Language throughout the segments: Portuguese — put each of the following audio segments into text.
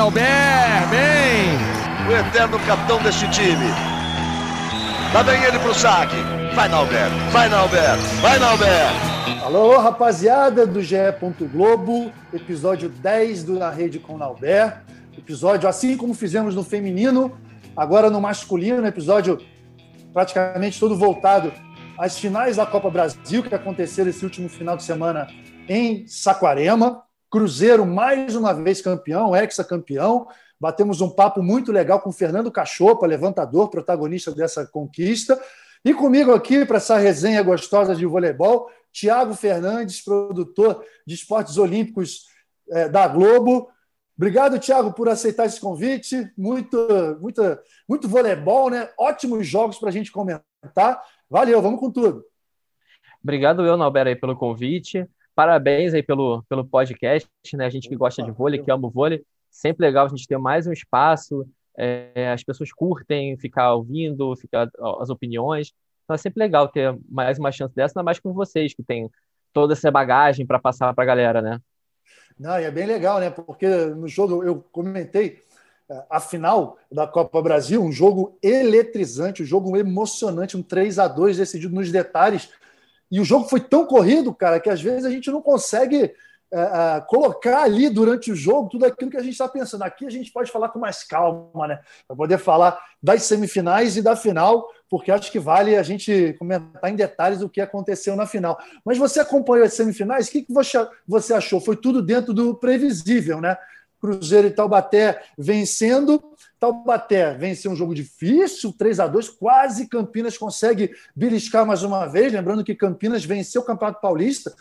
Nauber, bem! O eterno capitão deste time. Lá vem ele pro saque. Vai, Nauber, vai, Nauber, vai, Nauber! Alô, rapaziada do GE. Globo, episódio 10 do Na Rede com Nauber. Episódio, assim como fizemos no feminino, agora no masculino, episódio praticamente todo voltado às finais da Copa Brasil, que aconteceram esse último final de semana em Saquarema. Cruzeiro, mais uma vez campeão, ex-campeão. Batemos um papo muito legal com Fernando Cachopa, levantador, protagonista dessa conquista. E comigo aqui, para essa resenha gostosa de voleibol, Tiago Fernandes, produtor de esportes olímpicos é, da Globo. Obrigado, Tiago, por aceitar esse convite. Muito, muito, muito voleibol, né? Ótimos jogos para a gente comentar. Valeu, vamos com tudo. Obrigado, eu, Nauber, aí, pelo convite. Parabéns aí pelo, pelo podcast, né? A gente que gosta de vôlei, que ama o vôlei, sempre legal a gente ter mais um espaço, é, as pessoas curtem ficar ouvindo, ficar as opiniões. Então é sempre legal ter mais uma chance dessa, ainda mais com vocês, que tem toda essa bagagem para passar para a galera, né? Não, e é bem legal, né? Porque no jogo eu comentei é, a final da Copa Brasil, um jogo eletrizante, um jogo emocionante, um 3 a 2 decidido nos detalhes. E o jogo foi tão corrido, cara, que às vezes a gente não consegue é, é, colocar ali durante o jogo tudo aquilo que a gente está pensando. Aqui a gente pode falar com mais calma, né? Para poder falar das semifinais e da final, porque acho que vale a gente comentar em detalhes o que aconteceu na final. Mas você acompanhou as semifinais? O que, que você achou? Foi tudo dentro do previsível, né? Cruzeiro e Taubaté vencendo. Taubaté venceu um jogo difícil, 3 a 2 quase Campinas consegue beliscar mais uma vez. Lembrando que Campinas venceu o Campeonato Paulista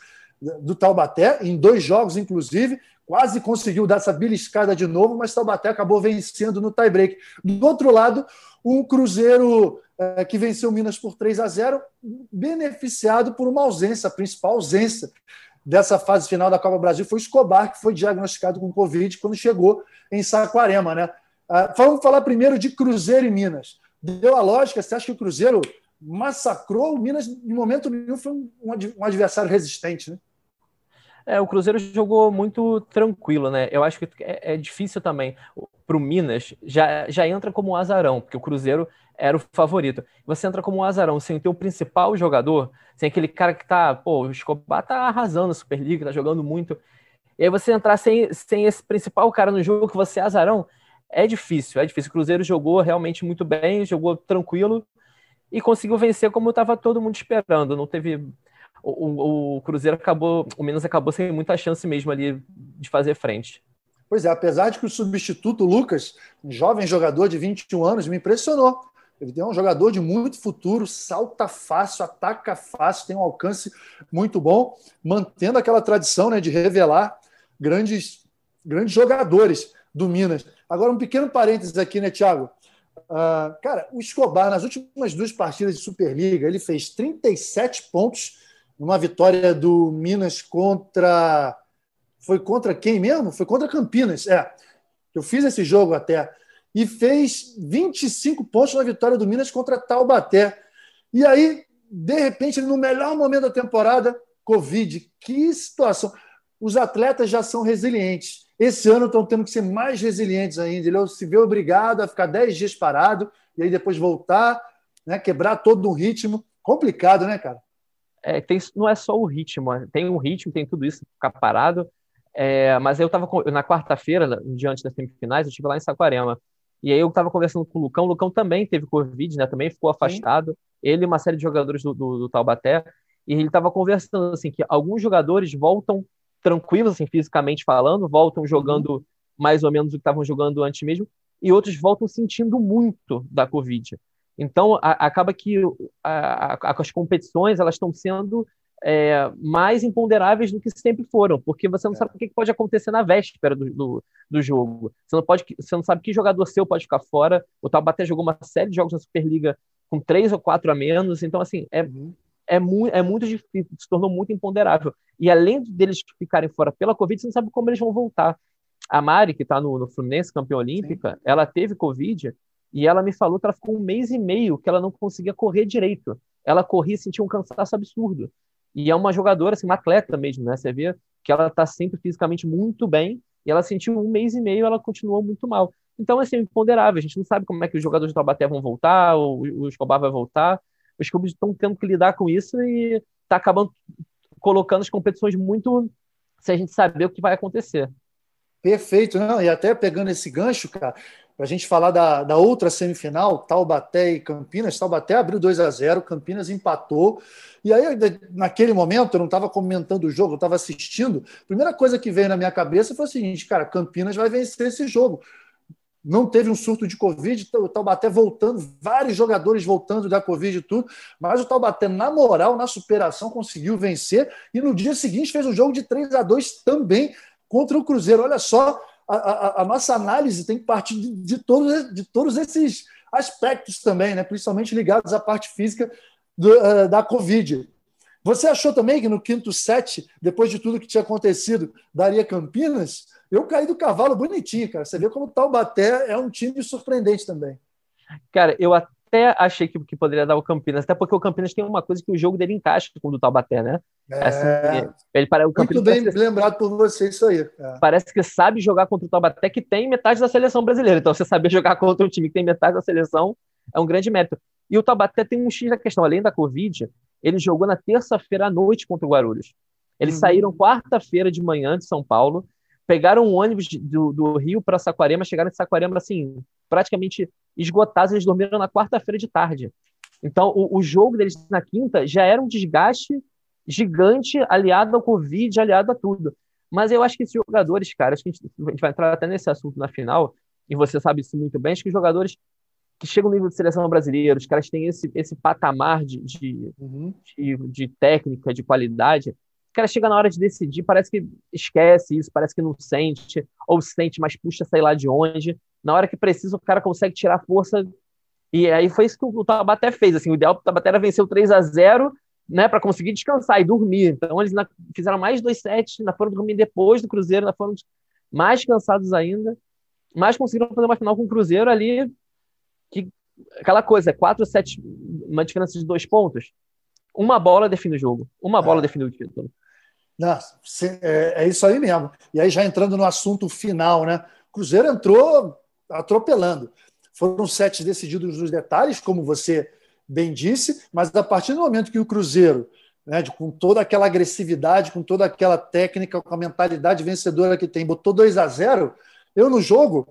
do Taubaté, em dois jogos, inclusive, quase conseguiu dar essa beliscada de novo, mas Taubaté acabou vencendo no tie-break. Do outro lado, um Cruzeiro é, que venceu Minas por 3 a 0, beneficiado por uma ausência, a principal ausência dessa fase final da Copa Brasil foi o Escobar, que foi diagnosticado com Covid quando chegou em Saquarema. Né? Ah, vamos falar primeiro de Cruzeiro e Minas. Deu a lógica, você acha que o Cruzeiro massacrou o Minas? Em momento nenhum foi um adversário resistente, né? É, o Cruzeiro jogou muito tranquilo, né? Eu acho que é, é difícil também para o Minas, já, já entra como um azarão, porque o Cruzeiro era o favorito. Você entra como um azarão sem o principal jogador, sem aquele cara que tá, pô, o Escobar tá arrasando a Superliga, tá jogando muito. E aí você entrar sem, sem esse principal cara no jogo, que você é azarão, é difícil, é difícil. O Cruzeiro jogou realmente muito bem, jogou tranquilo e conseguiu vencer como estava todo mundo esperando. Não teve. O, o, o, Cruzeiro acabou, o Minas acabou sem muita chance mesmo ali de fazer frente. Pois é, apesar de que o substituto Lucas, um jovem jogador de 21 anos, me impressionou. Ele é um jogador de muito futuro, salta fácil, ataca fácil, tem um alcance muito bom, mantendo aquela tradição né, de revelar grandes, grandes jogadores do Minas. Agora, um pequeno parênteses aqui, né, Thiago? Uh, cara, o Escobar, nas últimas duas partidas de Superliga, ele fez 37 pontos numa vitória do Minas contra. Foi contra quem mesmo? Foi contra Campinas. É. Eu fiz esse jogo até e fez 25 pontos na vitória do Minas contra Taubaté. E aí, de repente, no melhor momento da temporada, Covid. Que situação! Os atletas já são resilientes. Esse ano estão tendo que ser mais resilientes ainda. Ele se vê obrigado a ficar 10 dias parado e aí depois voltar, né, quebrar todo um ritmo. Complicado, né, cara? É, tem, não é só o ritmo, tem um ritmo, tem tudo isso, ficar parado. É, mas eu estava na quarta-feira, diante das semifinais, eu estive lá em Saquarema. E aí eu estava conversando com o Lucão, o Lucão também teve Covid, né? Também ficou afastado. Sim. Ele e uma série de jogadores do, do, do Taubaté. E ele estava conversando, assim, que alguns jogadores voltam tranquilos, assim, fisicamente falando, voltam jogando uhum. mais ou menos o que estavam jogando antes mesmo, e outros voltam sentindo muito da Covid. Então, a, acaba que a, a, as competições elas estão sendo é, mais imponderáveis do que sempre foram, porque você não é. sabe o que pode acontecer na véspera do, do, do, jogo. Você não, pode, você não sabe que jogador seu pode ficar fora. O Taubaté jogou uma série de jogos na Superliga com três ou quatro a menos, então, assim, é, uhum. é, mu é muito difícil, se tornou muito imponderável. E além deles ficarem fora pela Covid, você não sabe como eles vão voltar. A Mari, que está no, no, Fluminense, campeã olímpica, Sim. ela teve Covid e ela me falou que ela ficou um mês e meio que ela não conseguia correr direito. Ela corria e sentia um cansaço absurdo. E é uma jogadora, assim, uma atleta mesmo, né? Você vê que ela está sempre fisicamente muito bem. E ela sentiu um mês e meio, ela continuou muito mal. Então, assim, é imponderável. A gente não sabe como é que os jogadores de Taubaté vão voltar, o, o Escobar vai voltar. Os clubes estão tendo que lidar com isso e está acabando colocando as competições muito sem a gente saber o que vai acontecer. Perfeito, não, e até pegando esse gancho, cara, para a gente falar da, da outra semifinal, Taubaté e Campinas. Taubaté abriu 2 a 0 Campinas empatou. E aí, naquele momento, eu não estava comentando o jogo, eu estava assistindo. A primeira coisa que veio na minha cabeça foi o seguinte: cara, Campinas vai vencer esse jogo. Não teve um surto de Covid, o Taubaté voltando, vários jogadores voltando da Covid e tudo, mas o Taubaté, na moral, na superação, conseguiu vencer. E no dia seguinte fez um jogo de 3 a 2 também contra o Cruzeiro. Olha só, a, a, nossa análise tem que partir de, de, todos, de todos esses aspectos também, né? principalmente ligados à parte física do, uh, da Covid. Você achou também que no quinto set, depois de tudo que tinha acontecido, daria Campinas? Eu caí do cavalo bonitinho, cara. Você vê como o Taubaté é um time surpreendente também. Cara, eu até achei que, que poderia dar o Campinas, até porque o Campinas tem uma coisa que o jogo dele encaixa com o do Taubaté, né? É, assim, ele para, o Muito bem parece, lembrado por você isso aí. É. Parece que sabe jogar contra o Taubaté, que tem metade da seleção brasileira. Então, você saber jogar contra um time que tem metade da seleção é um grande mérito. E o Taubaté tem um X da questão. Além da Covid, ele jogou na terça-feira à noite contra o Guarulhos. Eles uhum. saíram quarta-feira de manhã de São Paulo, pegaram um ônibus do, do Rio para Saquarema, chegaram em Saquarema assim, praticamente esgotados, eles dormiram na quarta-feira de tarde. Então, o, o, jogo deles na quinta já era um desgaste gigante, aliado ao Covid, aliado a tudo. Mas eu acho que esses jogadores, cara, acho que a gente, a gente vai entrar até nesse assunto na final, e você sabe isso muito bem, acho que os jogadores que chegam no nível de seleção brasileira, os caras têm esse, esse patamar de, de, uhum. de, de, técnica, de qualidade, o cara chega na hora de decidir, parece que esquece isso, parece que não sente, ou sente, mas puxa, sei lá de onde. Na hora que precisa, o cara consegue tirar força. E aí foi isso que o Tabaté fez. Assim, o ideal do Tabaté era vencer o 3 a 0 né, para conseguir descansar e dormir. Então, eles na, fizeram mais dois sets, na foram dormir depois do Cruzeiro, na foram mais cansados ainda, mas conseguiram fazer uma final com o Cruzeiro ali que aquela coisa, quatro sets, uma diferença de dois pontos, uma bola define o jogo, uma bola é. define o título. Não, é, é, isso aí mesmo. E aí já entrando no assunto final, né? O Cruzeiro entrou atropelando. Foram sets decididos nos detalhes, como você bem disse, mas a partir do momento que o Cruzeiro, né, com toda aquela agressividade, com toda aquela técnica, com a mentalidade vencedora que tem, botou 2 a 0 eu no jogo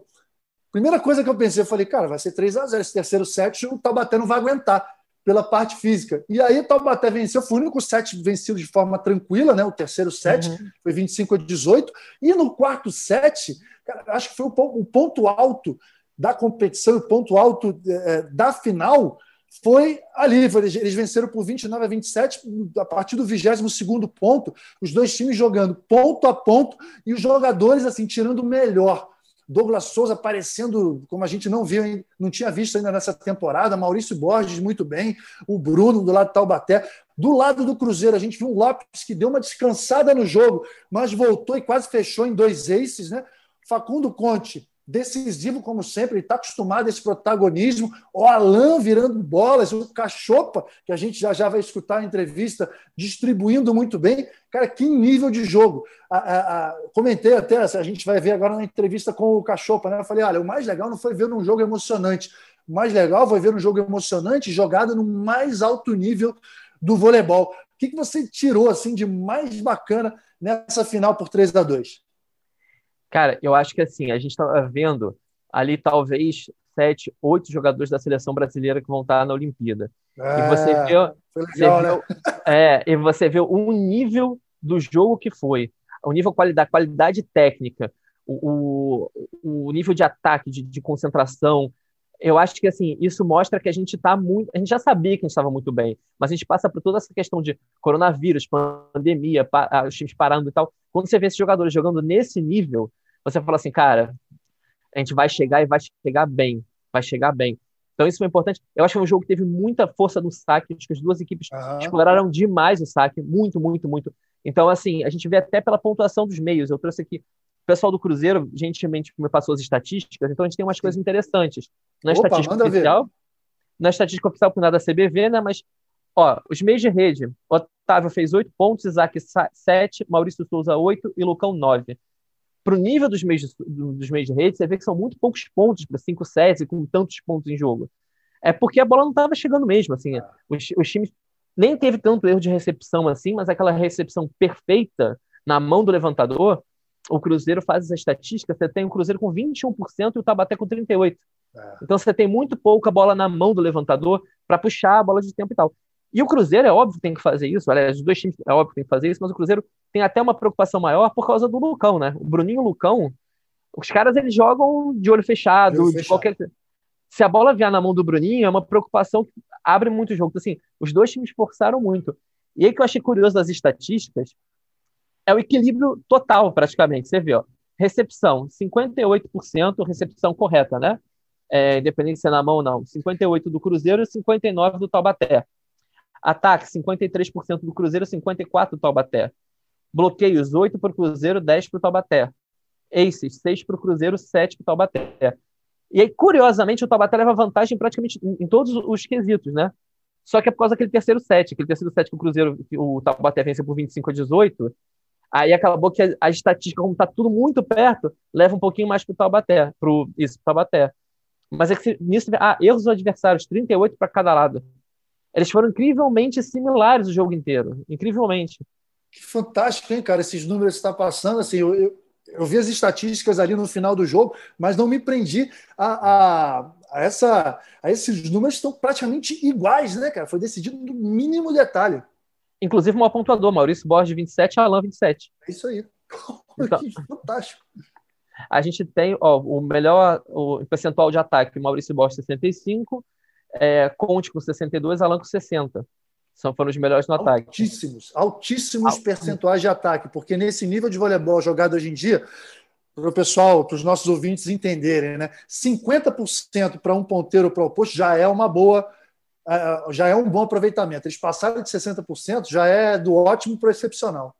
Primeira coisa que eu pensei, eu falei, cara, vai ser 3 a 0 esse terceiro set, o Taubaté não vai aguentar pela parte física. E aí Taubaté venceu, foi o único set vencido de forma tranquila, né? O terceiro set uhum. foi 25 a 18. E no quarto set, cara, acho que foi o ponto alto da competição, o ponto alto é, da final foi ali. Eles venceram por 29 a 27, a partir do 22 ponto, os dois times jogando ponto a ponto e os jogadores assim tirando o melhor. Douglas Souza aparecendo como a gente não viu, não tinha visto ainda nessa temporada, Maurício Borges muito bem, o Bruno do lado do Taubaté. Do lado do Cruzeiro, a gente viu o Lopes que deu uma descansada no jogo, mas voltou e quase fechou em dois aces, né? Facundo Conte decisivo como sempre, está acostumado a esse protagonismo. O Alain virando bolas, o Cachopa, que a gente já, já vai escutar a entrevista, distribuindo muito bem. Cara, que nível de jogo. A, a, a, comentei até, a gente vai ver agora na entrevista com o Cachopa, né? Eu falei, olha, o mais legal não foi ver um jogo emocionante. O mais legal foi ver um jogo emocionante jogado no mais alto nível do voleibol. O que, que você tirou assim de mais bacana nessa final por 3 a 2 Cara, eu acho que assim, a gente estava vendo ali talvez sete, oito jogadores da seleção brasileira que vão estar na Olimpíada. É, e você vê, legal, você né? vê é, e você vê o nível do jogo que foi, o nível qualidade, qualidade técnica, o, o, o nível de ataque, de, de, concentração. Eu acho que assim isso mostra que a gente está muito, a gente já sabia que a gente estava muito bem, mas a gente passa por toda essa questão de coronavírus, pandemia, pa, os times parando e tal. Quando você vê esses jogadores jogando nesse nível, você fala assim, cara, a gente vai chegar e vai chegar bem, vai chegar bem. Então isso foi importante. Eu acho que foi um jogo que teve muita força no saque, acho que as duas equipes uhum. exploraram demais o saque, muito, muito, muito. Então, assim, a gente vê até pela pontuação dos meios. Eu trouxe aqui o pessoal do Cruzeiro, gentilmente me passou as estatísticas, então a gente tem umas coisas interessantes. Na Opa, estatística oficial, ver. na estatística oficial por nada CBV, né, mas Ó, os meios de rede. Otávio fez 8 pontos, Isaac 7, Maurício Souza 8 e Lucão 9. Para o nível dos meios, dos meios de rede, você vê que são muito poucos pontos para 5 sets e com tantos pontos em jogo. É porque a bola não estava chegando mesmo, assim, os, os times nem teve tanto erro de recepção assim, mas aquela recepção perfeita na mão do levantador, o Cruzeiro faz essa estatística, você tem o Cruzeiro com 21% e o Tabaté com 38%. É. Então você tem muito pouca bola na mão do levantador para puxar a bola de tempo e tal. E o Cruzeiro é óbvio que tem que fazer isso, aliás, os dois times é óbvio que tem que fazer isso, mas o Cruzeiro tem até uma preocupação maior por causa do Lucão, né? O Bruninho e o Lucão, os caras eles jogam de olho fechado, de, olho de qualquer. Se a bola vier na mão do Bruninho, é uma preocupação que abre muito o jogo. Então, assim, os dois times forçaram muito. E aí que eu achei curioso das estatísticas é o equilíbrio total, praticamente. Você vê, ó, recepção, 58% recepção correta, né? É, independente se é na mão ou não. 58% do Cruzeiro e 59% do Taubaté. Ataque, 53% do Cruzeiro, 54% do Taubaté. Bloqueios, 8 para o Cruzeiro, 10 para o Taubaté. Aces, 6 para o Cruzeiro, 7 para o Taubaté. E aí, curiosamente, o Taubaté leva vantagem praticamente em, todos os quesitos, né? Só que é por causa daquele terceiro set, aquele terceiro set que o Cruzeiro, o Taubaté venceu por 25 a 18, aí acabou que a, a estatística, como está tudo muito perto, leva um pouquinho mais para o Taubaté, pro, isso, Taubaté. Mas é que nisso, ah, erros adversários, 38 para cada lado. Eles foram incrivelmente similares o jogo inteiro. Incrivelmente. Que fantástico, hein, cara? Esses números que está passando. Assim, eu, eu, eu, vi as estatísticas ali no final do jogo, mas não me prendi a, a, a essa, a esses números que estão praticamente iguais, né, cara? Foi decidido no mínimo detalhe. Inclusive, um pontuador, Maurício Borges 27 Alan 27. É isso aí. Então, fantástico. A gente tem ó, o melhor o percentual de ataque, Maurício Borges 65, é, Conte com 62, Alan com 60. São, foram os melhores no ataque. Altíssimos, altíssimos percentuais de ataque, porque nesse nível de voleibol jogado hoje em dia, para o pessoal, para os nossos ouvintes entenderem, né? 50% para um ponteiro para o oposto já é uma boa, já é um bom aproveitamento. Eles passaram de 60%, já é do ótimo para o excepcional.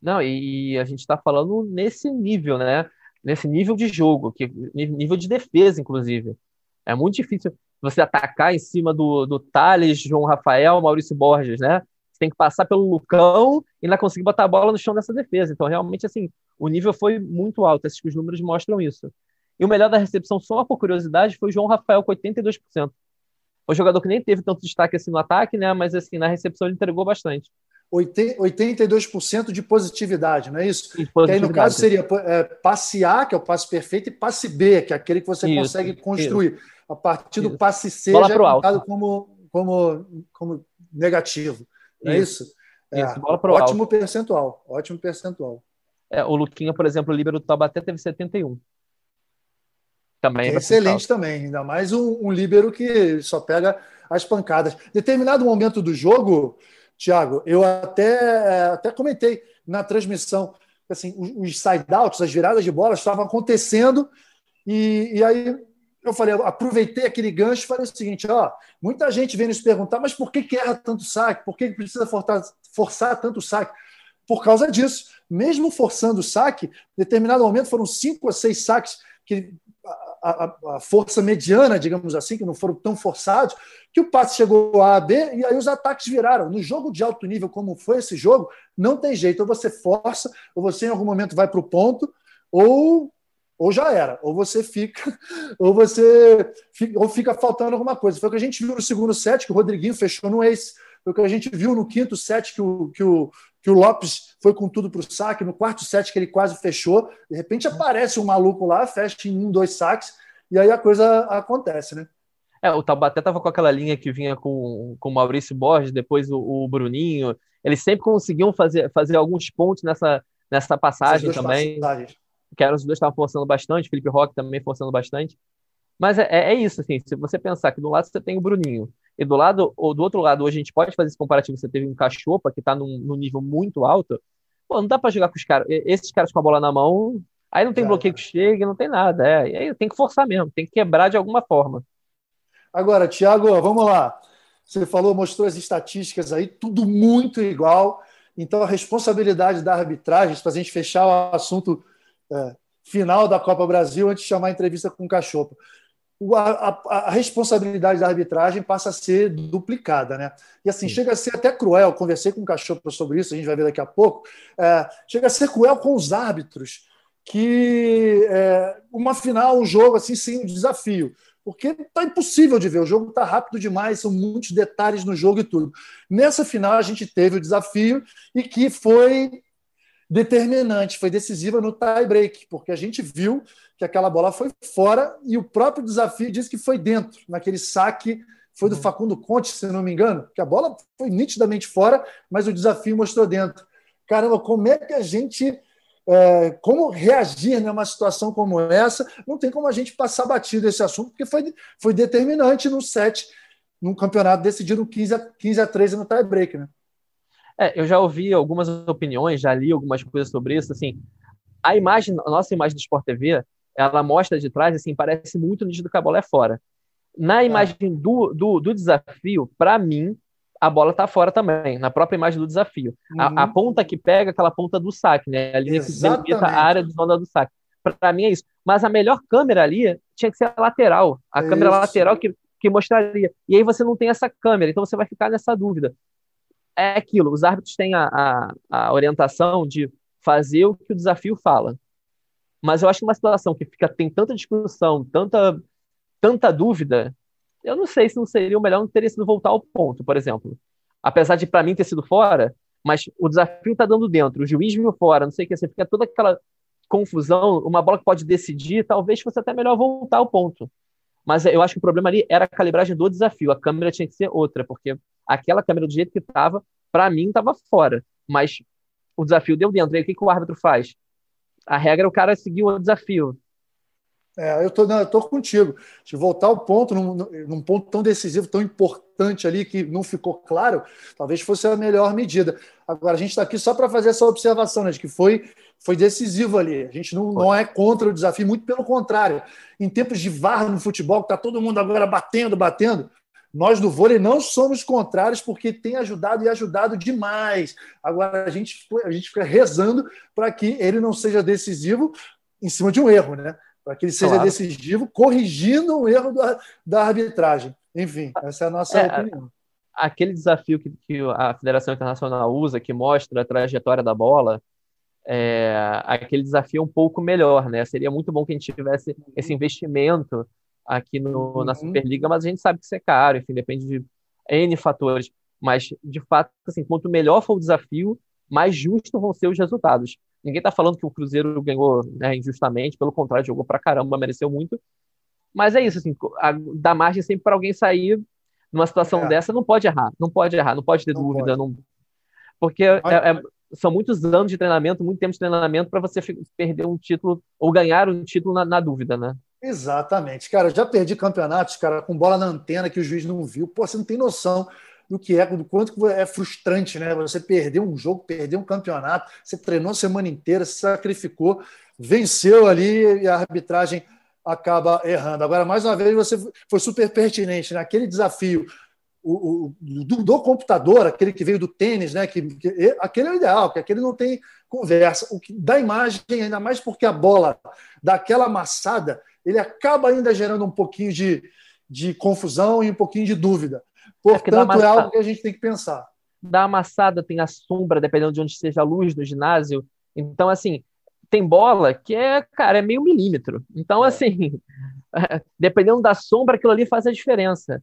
Não, e a gente está falando nesse nível, né? Nesse nível de jogo, que nível de defesa, inclusive. É muito difícil você atacar em cima do, do Thales, João Rafael, Maurício Borges, né? Você tem que passar pelo Lucão e ainda conseguir botar a bola no chão dessa defesa. Então, realmente, assim, o nível foi muito alto. Esses os números mostram isso. E o melhor da recepção, só por curiosidade, foi o João Rafael, com 82%. Foi um jogador que nem teve tanto destaque assim no ataque, né? Mas assim, na recepção ele entregou bastante. 82% de positividade, não é isso? Que aí, no caso, seria é, passe A, que é o passe perfeito, e passe B, que é aquele que você isso, consegue construir. Isso. A partir do passe C bola já é contado como, como, como negativo. Não é isso? É, isso bola pro ótimo alto. percentual. Ótimo percentual. É, o Luquinha, por exemplo, o líbero do Taubaté teve 71. Também é excelente também, ainda mais um, um líbero que só pega as pancadas. Determinado momento do jogo, Thiago, eu até, até comentei na transmissão, assim, os side-outs, as viradas de bola estavam acontecendo e, e aí eu falei, aproveitei aquele gancho e falei o seguinte: ó, muita gente vem nos perguntar, mas por que, que erra tanto saque? Por que, que precisa forçar, forçar tanto saque? Por causa disso. Mesmo forçando o saque, em determinado momento foram cinco ou seis saques que a, a, a, força mediana, digamos assim, que não foram tão forçados, que o passe chegou a A, B, e aí os ataques viraram. No jogo de alto nível, como foi esse jogo, não tem jeito. Ou você força, ou você em algum momento vai para o ponto, ou ou já era, ou você fica, ou você fica, ou fica faltando alguma coisa. Foi o que a gente viu no segundo set, que o Rodriguinho fechou no ace. Foi o que a gente viu no quinto set, que o, que o, que o Lopes foi com tudo para o saque. No quarto set, que ele quase fechou. De repente aparece um maluco lá, fecha em um, dois saques, e aí a coisa acontece, né? É, o Taubaté estava com aquela linha que vinha com, com o Maurício Borges, depois o, o Bruninho. Eles sempre conseguiam fazer, fazer alguns pontos nessa, nessa passagem também. Passagens que eram os dois estavam forçando bastante, Felipe Roque também forçando bastante. Mas é, é, isso, assim, se você pensar que do lado você tem o Bruninho, e do lado, ou do outro lado, hoje a gente pode fazer esse comparativo, você teve um Cachopa que está num, num, nível muito alto, pô, não dá para jogar com os caras, esses caras com a bola na mão, aí não tem bloqueio que chegue, não tem nada, é, e aí tem que forçar mesmo, tem que quebrar de alguma forma. Agora, Thiago, vamos lá. Você falou, mostrou as estatísticas aí, tudo muito igual. Então, a responsabilidade da arbitragem, para a gente fechar o assunto é, final da Copa Brasil antes de chamar a entrevista com o Cachopa. A, a, a, responsabilidade da arbitragem passa a ser duplicada, né? E assim, Sim. chega a ser até cruel. Conversei com o Cachopa sobre isso, a gente vai ver daqui a pouco. É, chega a ser cruel com os árbitros, que é, uma final, um jogo assim, sem desafio. Porque está impossível de ver, o jogo está rápido demais, são muitos detalhes no jogo e tudo. Nessa final, a gente teve o desafio e que foi determinante, foi decisiva no tie break, porque a gente viu que aquela bola foi fora e o próprio desafio disse que foi dentro, naquele saque foi do uhum. Facundo Conte, se não me engano, que a bola foi nitidamente fora, mas o desafio mostrou dentro. Caramba, como é que a gente. É, como reagir numa situação como essa? Não tem como a gente passar batido esse assunto, porque foi, foi determinante no set, num campeonato decidido 15 a, 15 a 13 no tie-break, né? É, eu já ouvi algumas opiniões, já li algumas coisas sobre isso. Assim, a imagem, a nossa imagem do Sport TV, ela mostra de trás, assim, parece muito nítido que a bola é fora. Na é. imagem do, do, do, desafio, para mim, a bola está fora também, na própria imagem do desafio. Uhum. A, a, uhum. ponta que pega aquela ponta do saque, né? A linha Exatamente. que delimita a área de zona do saque. Para mim é isso. Mas a melhor câmera ali tinha que ser a lateral. A é câmera isso. lateral que, que mostraria. E aí você não tem essa câmera, então você vai ficar nessa dúvida. É aquilo, os árbitros têm a, a, a orientação de fazer o que o desafio fala. Mas eu acho que uma situação que fica tem tanta discussão, tanta tanta dúvida, eu não sei se não seria o melhor não teria sido voltar ao ponto, por exemplo. Apesar de para mim ter sido fora, mas o desafio está dando dentro, o juiz viu fora, não sei o que, você fica toda aquela confusão, uma bola que pode decidir, talvez fosse até melhor voltar ao ponto. Mas eu acho que o problema ali era a calibragem do desafio, a câmera tinha que ser outra, porque aquela câmera do jeito que estava, para mim estava fora, mas o desafio deu dentro. Aí o que, que o árbitro faz? A regra é o cara seguir o desafio. É, eu tô, não, eu tô contigo. De voltar ao ponto, num, num, ponto tão decisivo, tão importante ali, que não ficou claro, talvez fosse a melhor medida. Agora, a gente está aqui só para fazer essa observação, né, de que foi, foi decisivo ali. A gente não, não é contra o desafio, muito pelo contrário. Em tempos de VAR no futebol, que está todo mundo agora batendo, batendo, nós do vôlei não somos contrários porque tem ajudado e ajudado demais. Agora a gente, a gente fica rezando para que ele não seja decisivo em cima de um erro, né? para que ele seja claro. decisivo, corrigindo o erro da, da, arbitragem. Enfim, essa é a nossa é, opinião. Aquele desafio que, que, a Federação Internacional usa, que mostra a trajetória da bola, é, aquele desafio é um pouco melhor, né? Seria muito bom que a gente tivesse esse investimento aqui no, uhum. na Superliga, mas a gente sabe que isso é caro, enfim, depende de N fatores. Mas, de fato, assim, quanto melhor for o desafio, mais justos vão ser os resultados. Ninguém está falando que o Cruzeiro ganhou né, injustamente, pelo contrário, jogou pra caramba, mereceu muito. Mas é isso, assim, a, dá margem sempre para alguém sair numa situação é. dessa, não pode errar, não pode errar, não pode ter não dúvida, pode. não porque é, é, são muitos anos de treinamento, muito tempo de treinamento para você perder um título ou ganhar um título na, na, dúvida, né? Exatamente, cara. Já perdi campeonatos, cara, com bola na antena que o juiz não viu. Pô, você não tem noção do que é, do quanto é frustrante, né? Você perdeu um jogo, perdeu um campeonato, você treinou a semana inteira, se sacrificou, venceu ali e a arbitragem acaba errando. Agora, mais uma vez, você foi super pertinente naquele né? desafio. O, o do, do, computador, aquele que veio do tênis, né? Que, que, aquele é o ideal, que aquele não tem conversa. O que dá imagem, ainda mais porque a bola daquela amassada, ele acaba ainda gerando um pouquinho de, de confusão e um pouquinho de dúvida. Portanto, é, é algo que a gente tem que pensar. Da amassada tem a sombra, dependendo de onde esteja a luz no ginásio. Então, assim, tem bola que é, cara, é meio milímetro. Então, é. assim, dependendo da sombra, aquilo ali faz a diferença.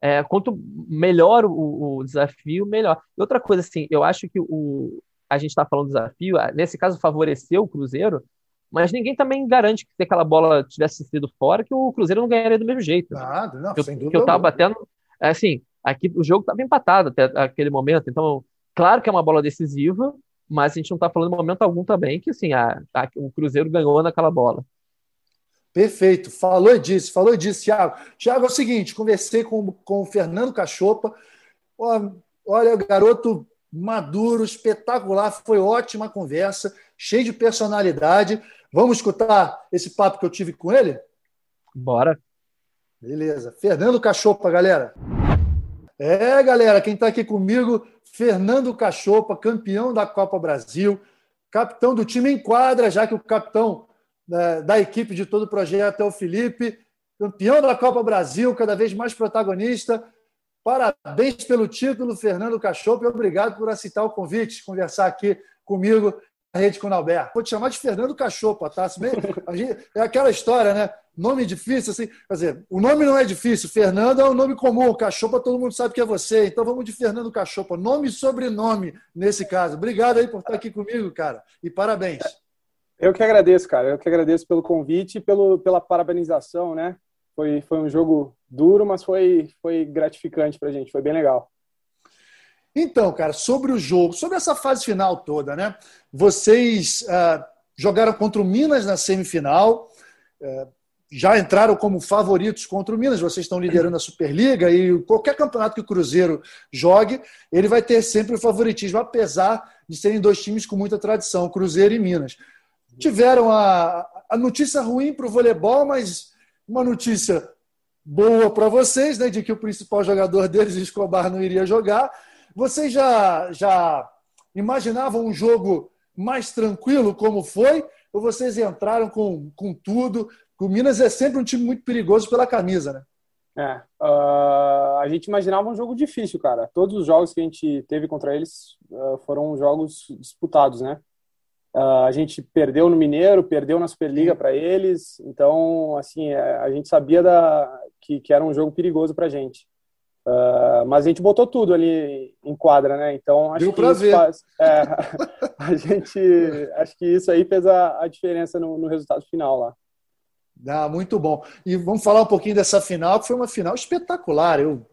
É, quanto melhor o, o, desafio, melhor. E outra coisa, assim, eu acho que o, a gente está falando do desafio, nesse caso favoreceu o Cruzeiro, mas ninguém também garante que se aquela bola tivesse sido fora, que o Cruzeiro não ganharia do mesmo jeito. Nada, não, que, sem dúvida. Que eu tava batendo. Assim, Aqui o jogo estava empatado até aquele momento, então, claro que é uma bola decisiva, mas a gente não está falando em momento algum também que assim, a, a, o Cruzeiro ganhou naquela bola. Perfeito, falou disso, falou disso, Thiago. Thiago, é o seguinte: conversei com, com o Fernando Cachopa. Olha, garoto maduro, espetacular, foi ótima conversa, cheio de personalidade. Vamos escutar esse papo que eu tive com ele? Bora. Beleza. Fernando Cachopa, galera. É, galera, quem está aqui comigo, Fernando Cachopa, campeão da Copa Brasil, capitão do time em quadra, já que o capitão né, da equipe de todo o projeto é o Felipe, campeão da Copa Brasil, cada vez mais protagonista. Parabéns pelo título, Fernando Cachopa, e obrigado por aceitar o convite, conversar aqui comigo rede com o Nalberto. Vou te chamar de Fernando Cachopa, tá? é aquela história, né? Nome difícil, assim. Quer dizer, o nome não é difícil. Fernando é um nome comum. Cachopa todo mundo sabe que é você. Então vamos de Fernando Cachopa. Nome e sobrenome nesse caso. Obrigado aí por estar aqui comigo, cara. E parabéns. Eu que agradeço, cara. Eu que agradeço pelo convite e pelo, pela parabenização, né? Foi, foi um jogo duro, mas foi, foi gratificante pra gente. Foi bem legal. Então, cara, sobre o jogo, sobre essa fase final toda, né? Vocês uh, jogaram contra o Minas na semifinal, uh, já entraram como favoritos contra o Minas, vocês estão liderando a Superliga e qualquer campeonato que o Cruzeiro jogue, ele vai ter sempre o favoritismo, apesar de serem dois times com muita tradição, Cruzeiro e Minas. Tiveram a, a notícia ruim para o voleibol, mas uma notícia boa para vocês, né, de que o principal jogador deles, Escobar, não iria jogar. Vocês já, já imaginavam um jogo mais tranquilo como foi? Ou vocês entraram com, com tudo? O Minas é sempre um time muito perigoso pela camisa, né? É, uh, a gente imaginava um jogo difícil, cara. Todos os jogos que a gente teve contra eles uh, foram jogos disputados, né? Uh, a gente perdeu no Mineiro, perdeu na Superliga para eles, então, assim, é, a gente sabia da, que, que era um jogo perigoso para a gente. Uh, mas a gente botou tudo ali em quadra, né? Então acho Deu que isso faz, é, a gente acho que isso aí fez a, a diferença no, no, resultado final lá. Ah, muito bom. E vamos falar um pouquinho dessa final, que foi uma final espetacular. Eu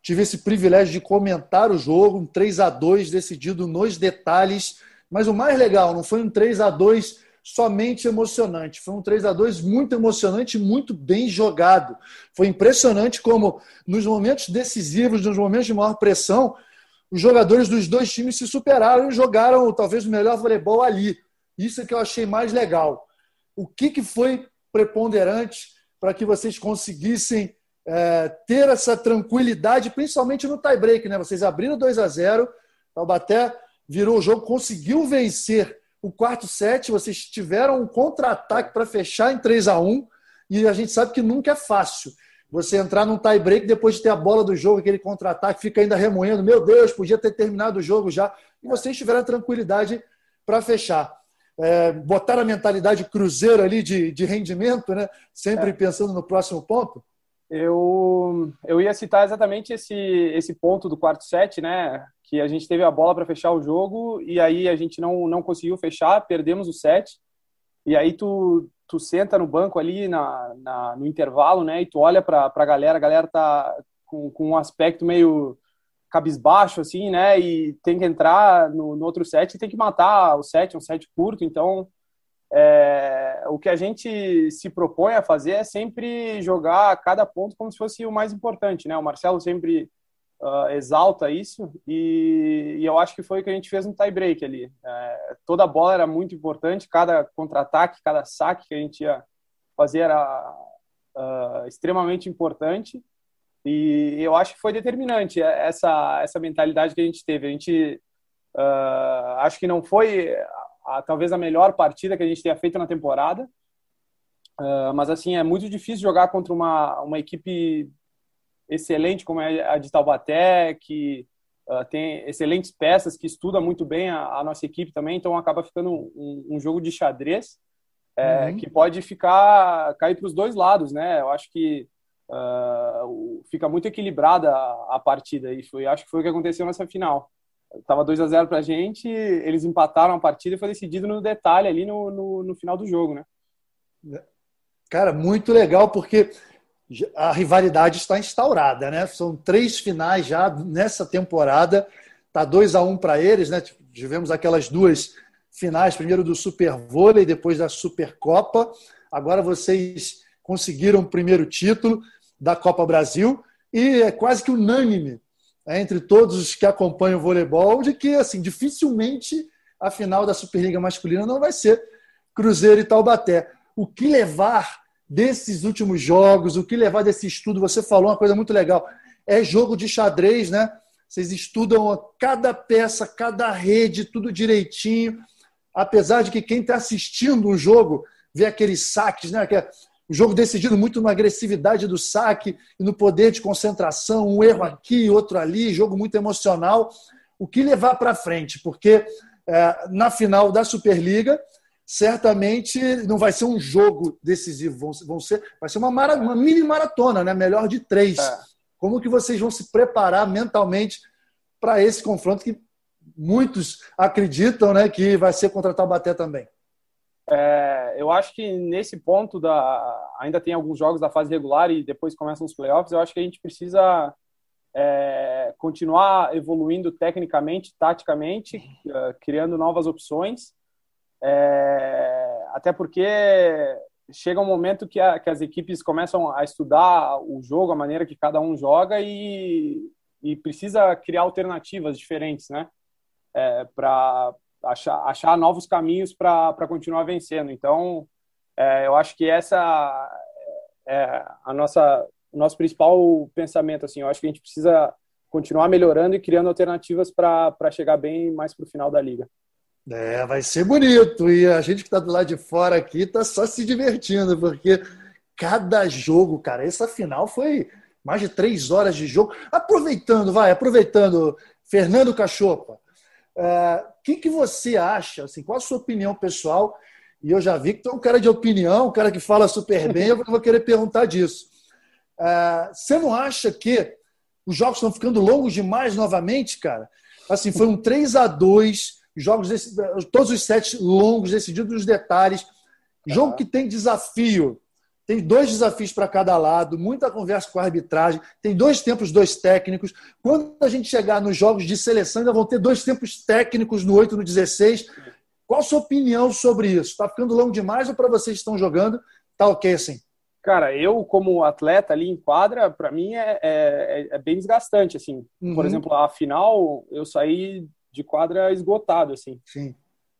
tive esse privilégio de comentar o jogo, um 3 a 2 decidido nos detalhes. Mas o mais legal, não foi um 3 a 2 somente emocionante. Foi um 3 a 2 muito emocionante e muito bem jogado. Foi impressionante como, nos momentos decisivos, nos momentos de maior pressão, os jogadores dos dois times se superaram e jogaram talvez o melhor voleibol ali. Isso é que eu achei mais legal. O que, que foi preponderante para que vocês conseguissem é, ter essa tranquilidade, principalmente no tie-break? Né? Vocês abriram 2 a 0 Taubaté virou o jogo, conseguiu vencer o quarto set, vocês tiveram um contra-ataque para fechar em 3 a 1 e a gente sabe que nunca é fácil. Você entrar num tie-break depois de ter a bola do jogo, aquele contra-ataque, fica ainda remoendo. Meu Deus, podia ter terminado o jogo já. E vocês tiveram tranquilidade para fechar. É, botar a mentalidade cruzeiro ali de, de rendimento, né? sempre é. pensando no próximo ponto? Eu, eu ia citar exatamente esse, esse ponto do quarto set, né? Que a gente teve a bola para fechar o jogo e aí a gente não, não conseguiu fechar, perdemos o set. E aí tu, tu senta no banco ali na, na no intervalo, né? E tu olha para a galera, a galera tá com, com um aspecto meio cabisbaixo, assim, né? E tem que entrar no, no outro set e tem que matar o set, um set curto. Então, é, o que a gente se propõe a fazer é sempre jogar cada ponto como se fosse o mais importante, né? O Marcelo sempre uh, exalta isso e, e, eu acho que foi o que a gente fez no tie-break ali. É, toda bola era muito importante, cada contra-ataque, cada saque que a gente ia fazer era uh, extremamente importante e eu acho que foi determinante essa, essa mentalidade que a gente teve. A gente uh, acho que não foi a, talvez a melhor partida que a gente tenha feito na temporada. Uh, mas assim, é muito difícil jogar contra uma, uma equipe excelente como é a de Taubaté, que uh, tem excelentes peças, que estuda muito bem a, a nossa equipe também, então acaba ficando um, um jogo de xadrez é, uhum. que pode ficar cair para os dois lados, né? Eu acho que uh, fica muito equilibrada a, a, partida e foi, acho que foi o que aconteceu nessa final. Tava 2 a 0 pra gente, eles empataram a partida e foi decidido no detalhe ali no, no, no final do jogo, né? Cara, muito legal, porque a rivalidade está instaurada, né? São três finais já nessa temporada. Tá 2 a 1 um para eles, né? Tivemos aquelas duas finais, primeiro do Super Vôlei, depois da Supercopa. Agora vocês conseguiram o primeiro título da Copa Brasil e é quase que unânime é, entre todos os que acompanham o voleibol, de que assim dificilmente a final da Superliga masculina não vai ser Cruzeiro e Taubaté. O que levar desses últimos jogos, o que levar desse estudo? Você falou uma coisa muito legal. É jogo de xadrez, né? Vocês estudam cada peça, cada rede, tudo direitinho. Apesar de que quem está assistindo um jogo vê aqueles saques, né? O jogo decidido muito na agressividade do saque e no poder de concentração, um erro aqui, outro ali, jogo muito emocional. O que levar para frente? Porque é, na final da Superliga. Certamente não vai ser um jogo decisivo, vão, vão ser, vai ser uma, mara, uma mini maratona, né? melhor de três. É. Como que vocês vão se preparar mentalmente para esse confronto que muitos acreditam né, que vai ser contra Taubaté também? É, eu acho que nesse ponto da ainda tem alguns jogos da fase regular e depois começam os playoffs. Eu acho que a gente precisa é, continuar evoluindo tecnicamente, taticamente, uh, criando novas opções. É, até porque chega um momento que, a, que, as equipes começam a estudar o jogo, a maneira que cada um joga e, e precisa criar alternativas diferentes, né? É, para achar, achar novos caminhos para continuar vencendo. Então, é, eu acho que essa é a nossa o nosso principal pensamento. Assim, eu acho que a gente precisa continuar melhorando e criando alternativas para chegar bem mais para o final da liga. É, vai ser bonito. E a gente que está do lado de fora aqui está só se divertindo, porque cada jogo, cara, essa final foi mais de três horas de jogo. Aproveitando, vai, aproveitando, Fernando Cachopa, o uh, que, que você acha? Assim, qual a sua opinião pessoal? E eu já vi que tu é um cara de opinião, um cara que fala super bem, eu vou querer perguntar disso. Uh, você não acha que os jogos estão ficando longos demais novamente, cara? Assim, foi um 3 a 2 jogos desse, todos os sete longos, decididos nos detalhes. Jogo que tem desafio. Tem dois desafios para cada lado, muita conversa com a arbitragem, tem dois tempos, dois técnicos. Quando a gente chegar nos jogos de seleção, ainda vão ter dois tempos técnicos no 8 e no 16. Qual a sua opinião sobre isso? Está ficando longo demais ou para vocês que estão jogando, tá ok assim? Cara, eu como atleta ali em quadra, para mim é, é, é, bem desgastante, assim. Uhum. Por exemplo, a final, eu saí de quadra esgotado, assim. Sim.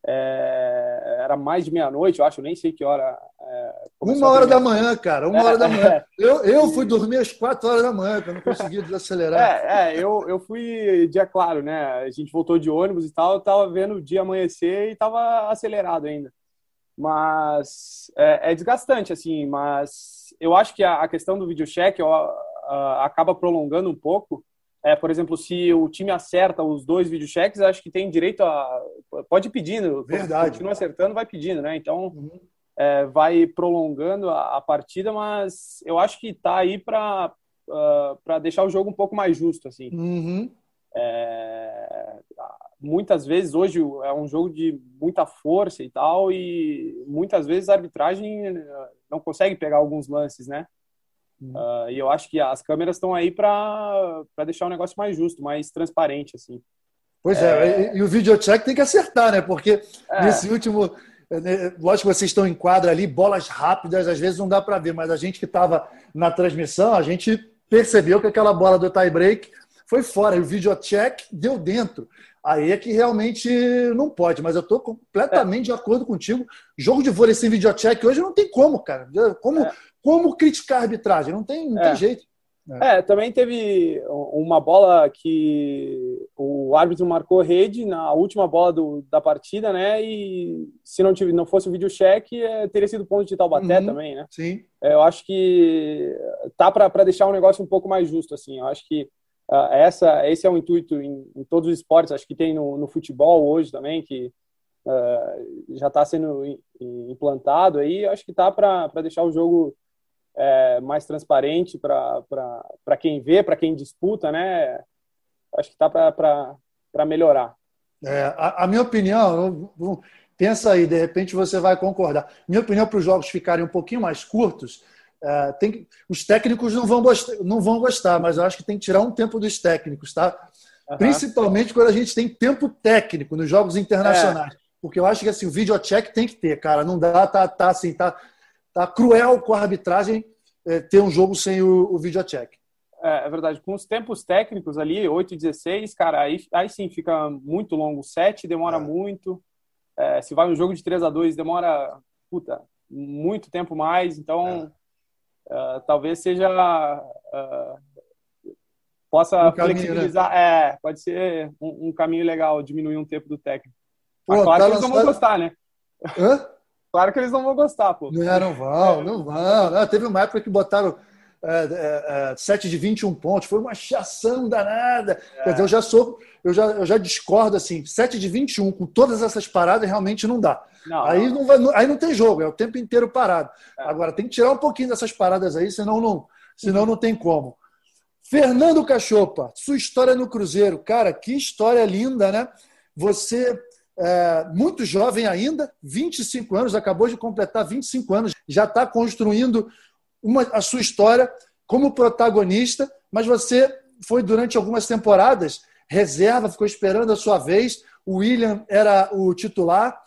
É, era mais de meia-noite, eu acho, nem sei que hora. É, uma hora da manhã, cara, uma é, hora da manhã. É. Eu, eu fui dormir às quatro horas da manhã, que eu não conseguia desacelerar. É, é, eu, eu fui dia claro, né? A gente voltou de ônibus e tal, eu tava vendo o dia amanhecer e tava acelerado ainda. Mas é, é desgastante, assim, mas eu acho que a, a questão do videocheck acaba prolongando um pouco é, por exemplo, se o time acerta os dois videocheques, acho que tem direito a. Pode ir pedindo. Verdade. Continua acertando, vai pedindo, né? Então, uhum. É, vai prolongando a, a, partida, mas eu acho que está aí para uh, para deixar o jogo um pouco mais justo, assim. Uhum. É, muitas vezes, hoje é um jogo de muita força e tal, e muitas vezes a arbitragem não consegue pegar alguns lances, né? Uh, e eu acho que as câmeras estão aí para deixar o negócio mais justo, mais transparente, assim. Pois é, é... E, e, o videocheck tem que acertar, né? Porque é. nesse último. Né, lógico que vocês estão em quadra ali, bolas rápidas, às vezes não dá para ver, mas a gente que estava na transmissão, a gente percebeu que aquela bola do tie break foi fora, e o videocheck deu dentro. Aí é que realmente não pode, mas eu estou completamente é. de acordo contigo. Jogo de vôlei sem videocheck hoje não tem como, cara. Como, é como criticar a arbitragem? Não tem, não é. tem jeito. É. é. também teve uma bola que o árbitro marcou rede na última bola do, da partida, né? E se não, tive, não fosse o vídeo cheque, é, teria sido ponto de Taubaté uhum, também, né? Sim. É, eu acho que tá para deixar o negócio um pouco mais justo, assim. Eu acho que uh, essa, esse é o intuito em, em, todos os esportes. Acho que tem no, no futebol hoje também, que uh, já está sendo implantado aí. Acho que tá para deixar o jogo é, mais transparente para quem vê, para quem disputa, né? Acho que está para melhorar. É, a, a, minha opinião, pensa aí, de repente você vai concordar. Minha opinião para os jogos ficarem um pouquinho mais curtos, é, tem, os técnicos não vão, gostar, não vão gostar, mas eu acho que tem que tirar um tempo dos técnicos, tá? Uhum. Principalmente quando a gente tem tempo técnico nos jogos internacionais. É. Porque eu acho que assim, o videocheck tem que ter, cara. Não dá, tá, tá assim, tá, tá cruel com a arbitragem é, ter um jogo sem o, o videocheck. É, é, verdade. Com os tempos técnicos ali, 8 e 16, cara, aí, aí sim fica muito longo. 7 demora é. muito. É, se vai um jogo de 3 a 2 demora, puta, muito tempo mais. Então, uh, talvez seja. Uh, possa um flexibilizar. Caminho, né? É, pode ser um, um, caminho legal, diminuir um tempo do técnico. Pô, claro tá que eles vão gostar, né? Hã? Claro que eles não vão gostar, pô. Não, não vão, não vão. Não, teve uma época que botaram é, é, 7 de 21 pontos, foi uma chação danada. É. Quer dizer, eu já sou, eu já, eu já discordo assim, 7 de 21 com todas essas paradas realmente não dá. Não, aí, não. não vai, aí não tem jogo, é o tempo inteiro parado. É. Agora tem que tirar um pouquinho dessas paradas aí, senão não, senão não tem como. Fernando Cachopa, sua história no Cruzeiro. Cara, que história linda, né? Você é, muito jovem ainda, 25 anos, acabou de completar 25 anos, já está construindo uma, a sua história como protagonista, mas você foi durante algumas temporadas reserva, ficou esperando a sua vez. O William era o titular.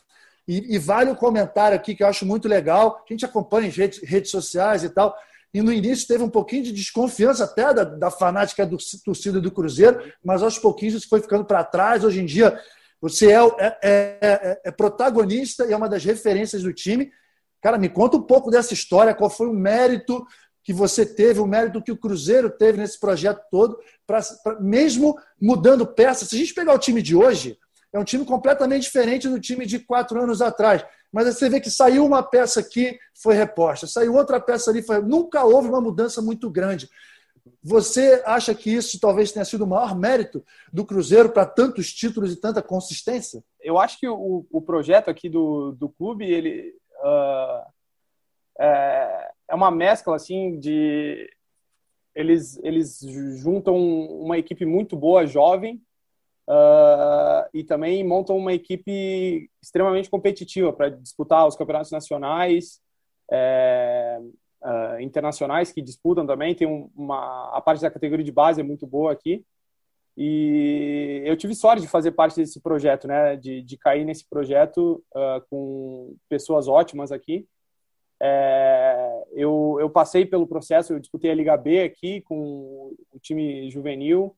E, e vale o comentário aqui que eu acho muito legal. A gente acompanha em redes, redes sociais e tal. E no início teve um pouquinho de desconfiança até da, da fanática do torcida do Cruzeiro, mas aos pouquinhos isso foi ficando para trás. Hoje em dia você é, é, é, é, protagonista e é uma das referências do time. Cara, me conta um pouco dessa história, qual foi o mérito que você teve, o mérito que o Cruzeiro teve nesse projeto todo, pra, pra, mesmo mudando peças. Se a gente pegar o time de hoje, é um time completamente diferente do time de quatro anos atrás. Mas você vê que saiu uma peça aqui, foi reposta, saiu outra peça ali, foi... nunca houve uma mudança muito grande. Você acha que isso talvez tenha sido o maior mérito do Cruzeiro para tantos títulos e tanta consistência? Eu acho que o, o projeto aqui do, do clube ele uh, é, é uma mescla assim de eles eles juntam uma equipe muito boa jovem uh, e também montam uma equipe extremamente competitiva para disputar os campeonatos nacionais. É, uh, internacionais que disputam também. Tem uma a parte da categoria de base é muito boa aqui. E eu tive sorte de fazer parte desse projeto, né? De, de cair nesse projeto uh, com pessoas ótimas aqui. É, eu, eu passei pelo processo, eu disputei a Liga B aqui com o time juvenil.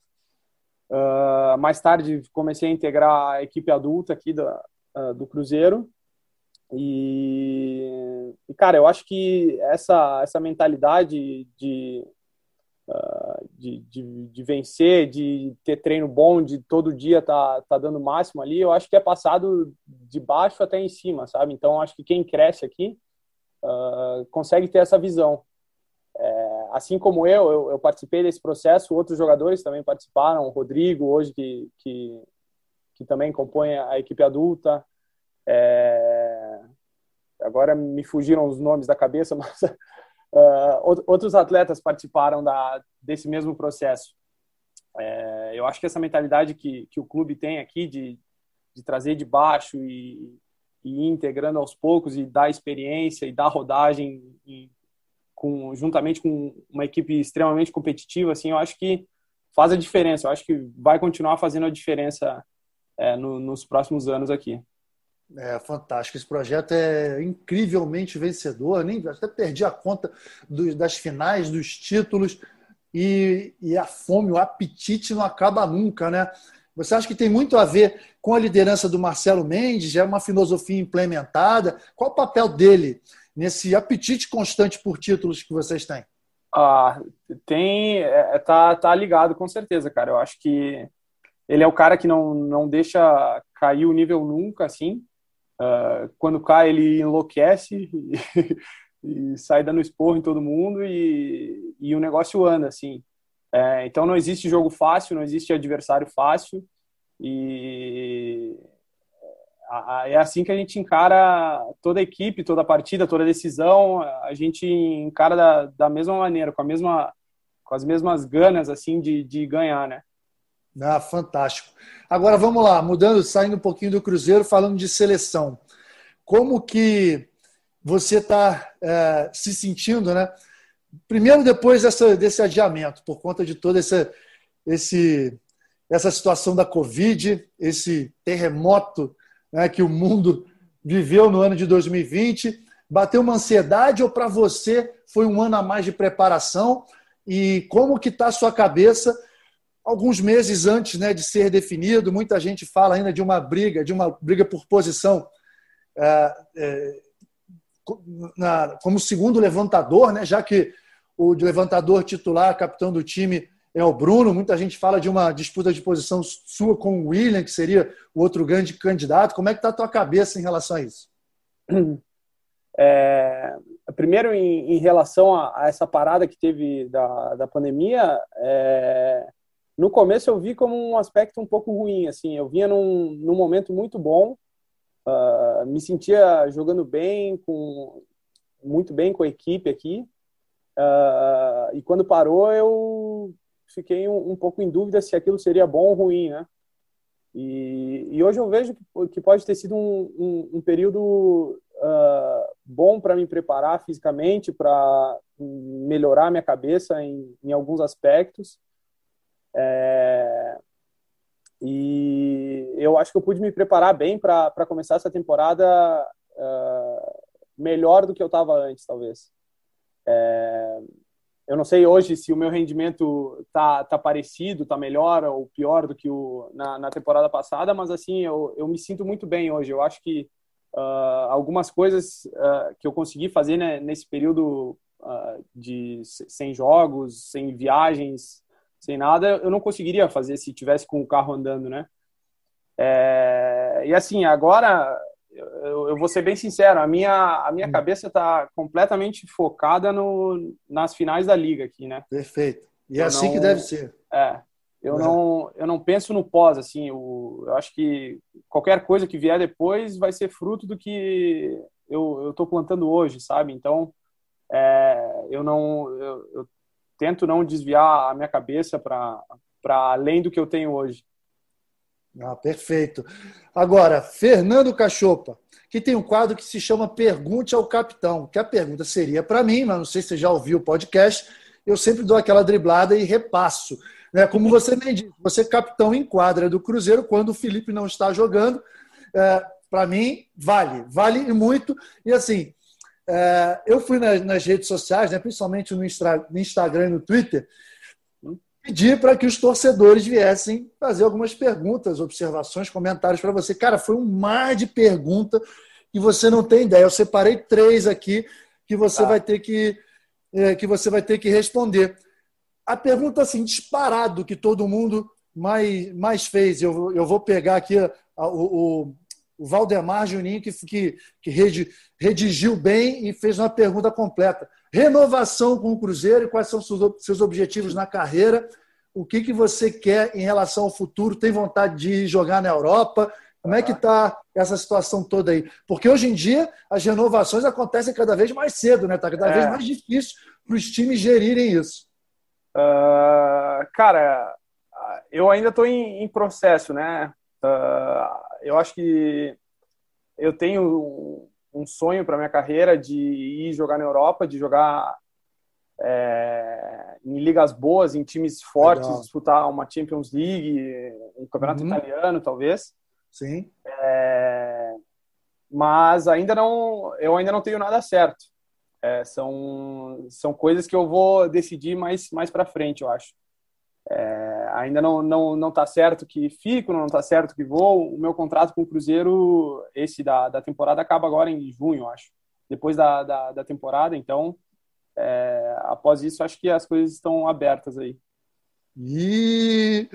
Uh, mais tarde comecei a integrar a equipe adulta aqui da, uh, do Cruzeiro. E, e, cara, eu acho que essa, essa mentalidade de, uh, de, de, de, vencer, de ter treino bom, de todo dia tá, tá dando o máximo ali, eu acho que é passado de baixo até em cima, sabe? Então, acho que quem cresce aqui uh, consegue ter essa visão. É, assim como eu, eu, eu, participei desse processo, outros jogadores também participaram, o Rodrigo, hoje, que, que, que também compõe a equipe adulta. É, agora me fugiram os nomes da cabeça, mas uh, outros atletas participaram da, desse mesmo processo. É, eu acho que essa mentalidade que, que o clube tem aqui de, de trazer de baixo e, e ir integrando aos poucos e dar experiência e dar rodagem e, com, juntamente com uma equipe extremamente competitiva, assim, eu acho que faz a diferença. Eu acho que vai continuar fazendo a diferença é, no, nos próximos anos aqui. É fantástico. Esse projeto é incrivelmente vencedor. Nem até perdi a conta das finais, dos títulos e, e, a fome, o apetite não acaba nunca, né? Você acha que tem muito a ver com a liderança do Marcelo Mendes? É uma filosofia implementada? Qual o papel dele nesse apetite constante por títulos que vocês têm? Ah, tem, é, tá, tá ligado com certeza, cara. Eu acho que ele é o cara que não, não deixa cair o nível nunca, assim. Uh, quando cai, ele enlouquece e, e, sai dando esporro em todo mundo e, e o negócio anda, assim. É, então não existe jogo fácil, não existe adversário fácil e é assim que a gente encara toda a equipe, toda a partida, toda a decisão. A gente encara da, da mesma maneira, com a mesma, com as mesmas ganas assim de, de ganhar, né? Ah, fantástico. Agora vamos lá, mudando, saindo um pouquinho do Cruzeiro, falando de seleção. Como que você está é, se sentindo, né? Primeiro, depois dessa, desse adiamento, por conta de toda essa, esse, essa situação da Covid, esse terremoto né, que o mundo viveu no ano de 2020. Bateu uma ansiedade ou para você foi um ano a mais de preparação? E como que está a sua cabeça alguns meses antes né, de ser definido, muita gente fala ainda de uma briga, de uma briga por posição é, é, como segundo levantador, né, já que o levantador titular, capitão do time, é o Bruno. Muita gente fala de uma disputa de posição sua com o William, que seria o outro grande candidato. Como é que está a tua cabeça em relação a isso? É, primeiro, em, em relação a, a, essa parada que teve da, da pandemia, é, no começo eu vi como um aspecto um pouco ruim. Assim, eu vinha num, num momento muito bom, uh, me sentia jogando bem, com muito bem com a equipe aqui. Uh, e quando parou, eu fiquei um, um, pouco em dúvida se aquilo seria bom ou ruim, né? E, e hoje eu vejo que, que pode ter sido um, um, um período uh, bom para me preparar fisicamente, para melhorar minha cabeça em, em alguns aspectos. É, e eu acho que eu pude me preparar bem para começar essa temporada uh, melhor do que eu estava antes, talvez. É, eu não sei hoje se o meu rendimento tá, tá parecido, tá melhor ou pior do que o na, na temporada passada, mas assim eu, eu me sinto muito bem hoje. Eu acho que uh, algumas coisas uh, que eu consegui fazer né, nesse período uh, de sem jogos, sem viagens, sem nada, eu não conseguiria fazer se tivesse com o carro andando, né? É, e assim agora eu, eu, vou ser bem sincero, a minha, a minha hum. cabeça está completamente focada no, nas finais da liga aqui, né? Perfeito. E é eu assim não, que deve ser. É. Eu, não, eu não penso no pós, assim, eu, eu acho que qualquer coisa que vier depois vai ser fruto do que eu estou plantando hoje, sabe? Então, é, eu não eu, eu, tento não desviar a minha cabeça para além do que eu tenho hoje. Ah, perfeito. Agora, Fernando Cachopa, que tem um quadro que se chama Pergunte ao Capitão, que a pergunta seria para mim, mas não sei se você já ouviu o podcast, eu sempre dou aquela driblada e repasso. Né? Como você me disse, você é capitão em quadra do Cruzeiro quando o Felipe não está jogando. É, para mim, vale, vale muito. E assim, eu fui nas, redes sociais, né, principalmente no, Instagram e no Twitter, pedir para que os torcedores viessem fazer algumas perguntas, observações, comentários para você. Cara, foi um mar de pergunta que você não tem ideia. Eu separei três aqui que você tá. vai ter que é, que você vai ter que responder. A pergunta assim disparado que todo mundo mais, mais fez. Eu, eu vou pegar aqui o, o Valdemar Juninho, que, que, que redigiu bem e fez uma pergunta completa. Renovação com o Cruzeiro e quais são seus, seus objetivos na carreira? O que, que você quer em relação ao futuro? Tem vontade de jogar na Europa? Como é que está essa situação toda aí? Porque hoje em dia as renovações acontecem cada vez mais cedo, né? Está cada é. vez mais difícil para os times gerirem isso. Uh, cara, eu ainda estou em, em, processo, né? Uh, eu acho que eu tenho um sonho para minha carreira de ir jogar na Europa, de jogar é, em ligas boas, em times fortes, Legal. disputar uma Champions League, um campeonato uhum. italiano, talvez. Sim. É, mas ainda não, eu ainda não tenho nada certo. É, são, são coisas que eu vou decidir mais, mais para frente, eu acho. É, ainda não não não está certo que fico, não está certo que vou. O meu contrato com o Cruzeiro, esse da, da temporada, acaba agora em junho, acho. Depois da, da, da temporada, então, é, após isso, acho que as coisas estão abertas aí. E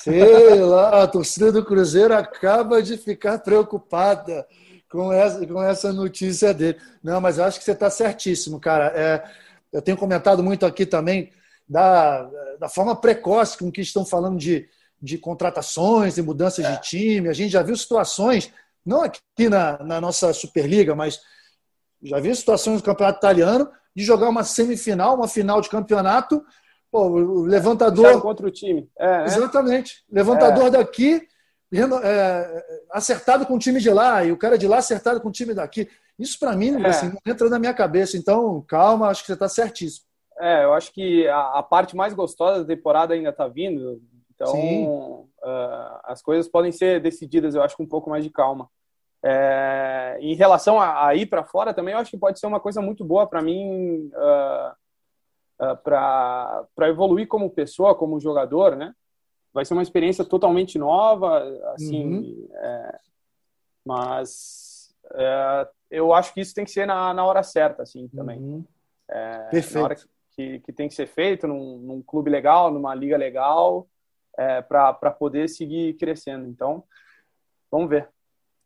sei lá, a torcida do Cruzeiro acaba de ficar preocupada com essa, com essa notícia dele. Não, mas eu acho que você está certíssimo, cara. É, eu tenho comentado muito aqui também da, da forma precoce com que estão falando de, de contratações e mudanças é. de time. A gente já viu situações, não aqui na, na nossa Superliga, mas já viu situações no campeonato italiano de jogar uma semifinal, uma final de campeonato. Pô, o levantador. contra o time. É, né? Exatamente. Levantador é. daqui é, acertado com o time de lá e o cara de lá acertado com o time daqui. Isso para mim é. assim, não entra na minha cabeça. Então, calma, acho que você está certíssimo. É, eu acho que a, a, parte mais gostosa da temporada ainda está vindo. Então, uh, as coisas podem ser decididas, eu acho, com um pouco mais de calma. É, em relação a, a ir para fora também, eu acho que pode ser uma coisa muito boa para mim, uh, uh, para evoluir como pessoa, como jogador, né? Vai ser uma experiência totalmente nova, assim, uhum. é, mas é, eu acho que isso tem que ser na, na hora certa, assim, também. Uhum. É, Perfeito. Que, que tem que ser feito num, num clube legal, numa liga legal, é, para poder seguir crescendo. Então, vamos ver.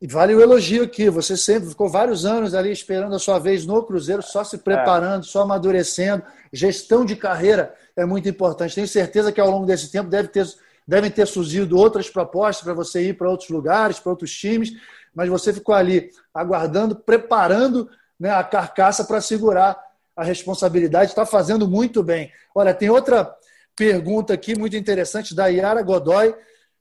E vale o elogio aqui. Você sempre ficou vários anos ali esperando a sua vez no Cruzeiro, só se preparando, é. só amadurecendo. Gestão de carreira é muito importante. Tenho certeza que ao longo desse tempo deve ter, devem ter surgido outras propostas para você ir para outros lugares, para outros times, mas você ficou ali aguardando, preparando né, a carcaça para segurar a responsabilidade. Está fazendo muito bem. Olha, tem outra pergunta aqui muito interessante da Yara Godoy.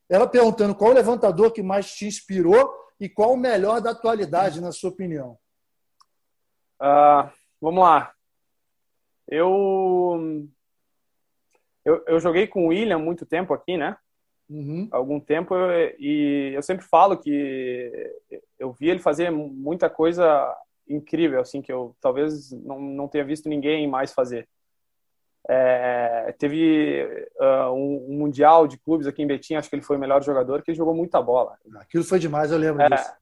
Ela perguntando qual o levantador que mais te inspirou e qual o melhor da atualidade, na sua opinião? Uh, vamos lá. Eu, eu, eu joguei com o William muito tempo aqui, né? Uhum. Algum tempo eu, e eu sempre falo que eu vi ele fazer muita coisa incrível, assim que eu talvez não, não tenha visto ninguém mais fazer. É, teve uh, um, um, mundial de clubes aqui em Betim, acho que ele foi o melhor jogador, que ele jogou muita bola. Aquilo foi demais, eu lembro é, disso.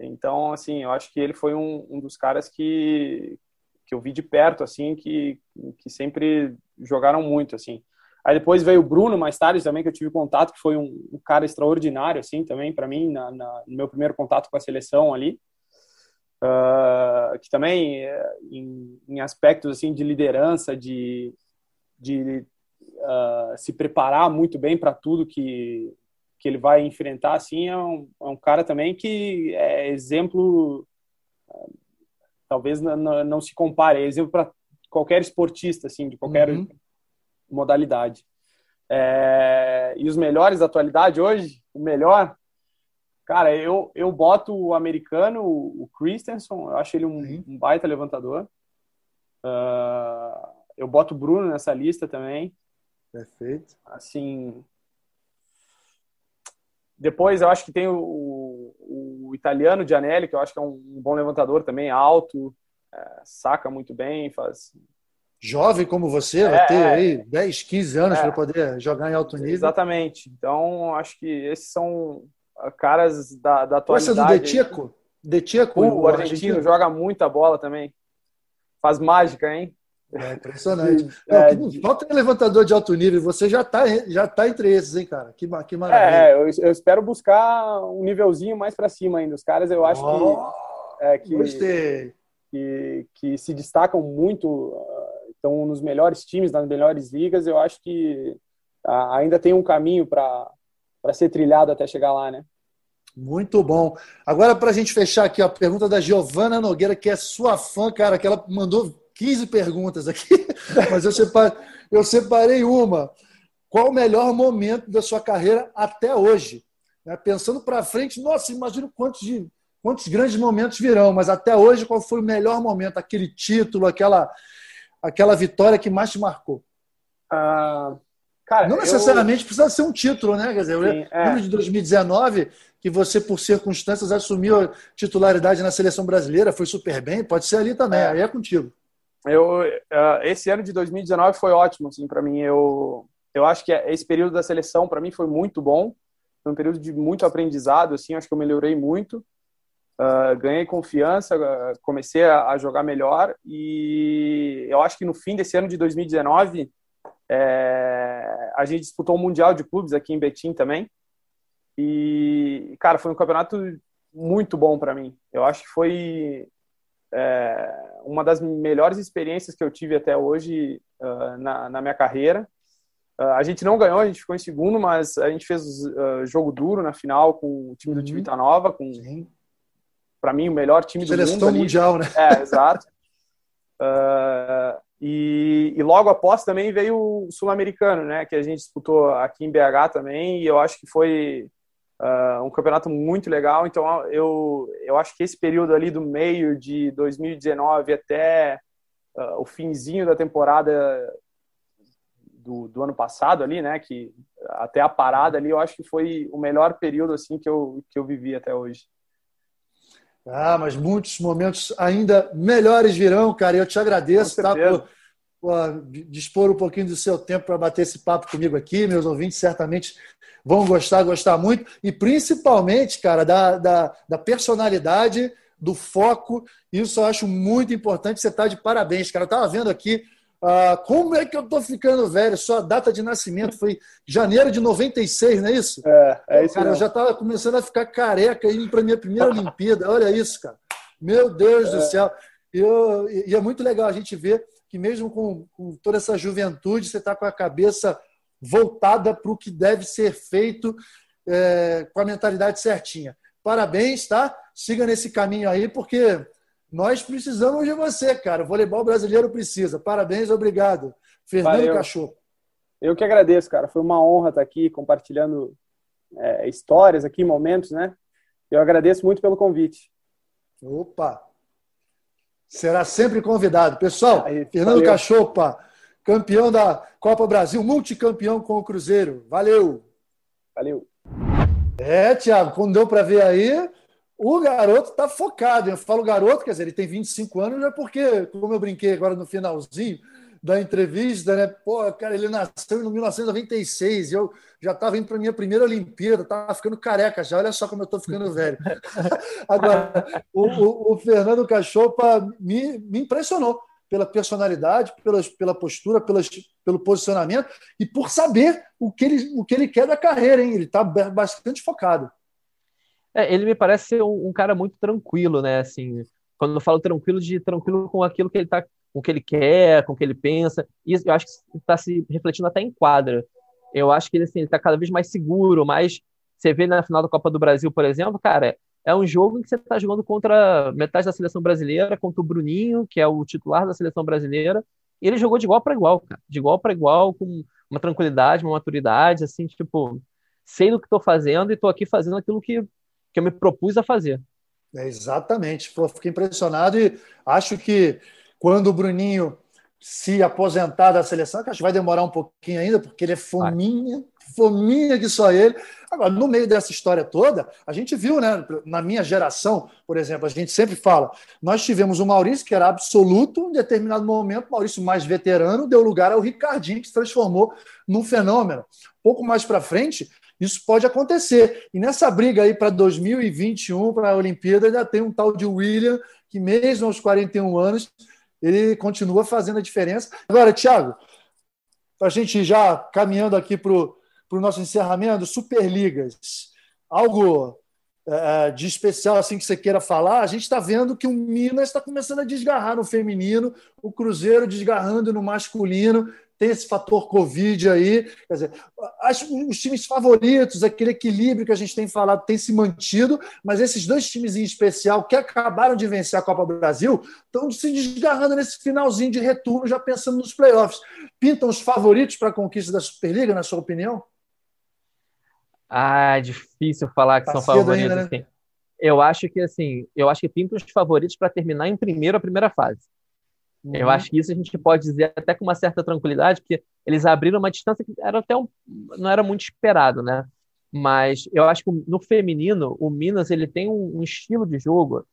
Então, assim, eu acho que ele foi um, um, dos caras que, que eu vi de perto, assim, que, que sempre jogaram muito, assim. Aí depois veio o Bruno, mais tarde também, que eu tive contato, que foi um, um cara extraordinário, assim, também, para mim, na, na, no meu primeiro contato com a seleção ali. Uh, que também, eh, em, em aspectos, assim, de liderança, de de uh, se preparar muito bem para tudo que, que ele vai enfrentar, assim, é um, é um cara também que é exemplo, uh, talvez não, não, se compare, é exemplo para qualquer esportista, assim, de qualquer uhum. modalidade. É, e os melhores da atualidade hoje, o melhor, cara, eu, eu boto o americano, o Christensen, eu acho ele um, um baita levantador. Uh, eu boto o Bruno nessa lista também. Perfeito. Assim. Depois eu acho que tem o, o, italiano Gianelli, que eu acho que é um bom levantador também, alto, é, saca muito bem, faz. Jovem como você, é, vai ter aí 10, 15 anos é, para poder jogar em alto nível. Exatamente. Então, acho que esses são caras da, da atualidade. Essa do Detieco? Detieco, o, o argentino, argentino joga muita bola também. Faz mágica, hein? É impressionante. É, não, falta levantador de alto nível, você já está já tá entre esses, hein, cara? Que, que maravilha. É, eu, eu espero buscar um nívelzinho mais para cima ainda. Os caras, eu acho oh, que, é, que, gostei. que, que se destacam muito, uh, estão nos melhores times, nas melhores ligas. Eu acho que uh, ainda tem um caminho para ser trilhado até chegar lá, né? Muito bom. Agora, para a gente fechar aqui, a pergunta da Giovana Nogueira, que é sua fã, cara, que ela mandou 15 perguntas aqui, mas eu separei, eu separei uma. Qual o melhor momento da sua carreira até hoje? Né, pensando para frente, nossa, imagino quantos, quantos grandes momentos virão, mas até hoje, qual foi o melhor momento? Aquele título, aquela, aquela vitória que mais te marcou? Ah, cara, Não necessariamente eu... precisa ser um título, né? Quer dizer, Sim, eu lembro é. de 2019 que você, por circunstâncias, assumiu a titularidade na seleção brasileira, foi super bem, pode ser ali também, é. aí é contigo. Eu, uh, esse ano de 2019 foi ótimo, assim, para mim. Eu, eu acho que esse período da seleção para mim foi muito bom. Foi um período de muito aprendizado, assim. Acho que eu melhorei muito. Uh, ganhei confiança, uh, comecei a, a, jogar melhor e eu acho que no fim desse ano de 2019 é, a gente disputou o um mundial de clubes aqui em Betim também e cara foi um campeonato muito bom para mim. Eu acho que foi é, uma das melhores experiências que eu tive até hoje uh, na, na, minha carreira. Uh, a gente não ganhou, a gente ficou em segundo, mas a gente fez uh, jogo duro na final com o time do Tivita uhum. Nova, com para mim o melhor time do Seleção mundo. Seleção mundial, né? É, exato. e, e, logo após também veio o Sul-Americano, né? Que a gente disputou aqui em BH também, e eu acho que foi Uh, um campeonato muito legal. Então, eu, eu acho que esse período ali do meio de 2019 até uh, o finzinho da temporada do, do ano passado ali, né, que até a parada ali, eu acho que foi o melhor período assim que eu, que eu vivi até hoje. Ah, mas muitos momentos ainda melhores virão, cara. E eu te agradeço tá, por, por dispor um pouquinho do seu tempo para bater esse papo comigo aqui. Meus ouvintes certamente vão gostar, gostar muito, e principalmente, cara, da, da, da personalidade, do foco. Isso eu acho muito importante. Você está de parabéns, cara. Eu estava vendo aqui Ah, como é que eu tô ficando velho? Sua data de nascimento foi janeiro de 96, não é isso? É, é isso. Cara, eu já tava começando a ficar careca indo para minha primeira Olimpíada. Olha isso, cara. Meu Deus é. do céu. Eu, e é muito legal a gente ver que mesmo com, com toda essa juventude, você está com a cabeça voltada para o que deve ser feito é, com a mentalidade certinha. Parabéns, tá? Siga nesse caminho aí, porque nós precisamos de você, cara. O voleibol brasileiro precisa. Parabéns, obrigado. Fernando Valeu. Cachorro. Eu que agradeço, cara. Foi uma honra estar aqui compartilhando é, histórias aqui, momentos, né? Eu agradeço muito pelo convite. Opa! Será sempre convidado. Pessoal, Aí, Fernando Cachopa, campeão da Copa Brasil, multicampeão com o Cruzeiro. Valeu! Valeu! É, Thiago, quando deu para ver aí, o garoto está focado. Eu falo garoto, quer dizer, ele tem 25 anos, é porque, como eu brinquei agora no finalzinho da entrevista, né? Pô, cara, ele nasceu em 1996 e eu já estava indo para a minha primeira Olimpíada, estava ficando careca já. Olha só como eu estou ficando velho. Agora, o, o, o, Fernando Cachopa me, me impressionou pela personalidade, pela, pela postura, pelas, pelo posicionamento e por saber o que ele, o que ele quer da carreira, hein? Ele está bastante focado. É, ele me parece ser um, um, cara muito tranquilo, né? Assim, quando eu falo tranquilo, de tranquilo com aquilo que ele tá, com o que ele quer, com o que ele pensa. E eu acho que está se refletindo até em quadra. Eu acho que ele assim, está cada vez mais seguro, mais você vê na final da Copa do Brasil, por exemplo, cara, é um jogo em que você está jogando contra metade da seleção brasileira, contra o Bruninho, que é o titular da seleção brasileira, e ele jogou de igual para igual, cara, de igual para igual, com uma tranquilidade, uma maturidade, assim, tipo, sei do que estou fazendo e estou aqui fazendo aquilo que que eu me propus a fazer. É, exatamente. fiquei impressionado e acho que quando o Bruninho se aposentar da seleção, que acho que vai demorar um pouquinho ainda, porque ele é fominha, fominha que só ele. Agora, no meio dessa história toda, a gente viu, né? Na minha geração, por exemplo, a gente sempre fala, nós tivemos o Maurício, que era absoluto, em determinado momento, o Maurício mais veterano, deu lugar ao Ricardinho, que se transformou num fenômeno. Pouco mais para frente, isso pode acontecer. E nessa briga aí para 2021, para a Olimpíada, ainda tem um tal de William, que mesmo aos 41 anos, ele continua fazendo a diferença. Agora, Thiago, para a gente já caminhando aqui para o nosso encerramento, Superligas. Algo é, de especial assim que você queira falar, a gente está vendo que o Minas está começando a desgarrar no feminino, o Cruzeiro desgarrando no masculino tem esse fator Covid aí. Quer dizer, as, os times favoritos, aquele equilíbrio que a gente tem falado, tem se mantido, mas esses dois times em especial, que acabaram de vencer a Copa Brasil, estão se desgarrando nesse finalzinho de retorno, já pensando nos playoffs. Pintam os favoritos para a conquista da Superliga, na sua opinião? Ah, é difícil falar que tá são favoritos. Ainda, né? assim. Eu acho que assim, eu acho que pintam os favoritos para terminar em primeiro a primeira fase. Uhum. Eu acho que isso a gente pode dizer até com uma certa tranquilidade, porque eles abriram uma distância que era até um, não era muito esperado, né? Mas eu acho que no feminino, o Minas ele tem um, um estilo de jogo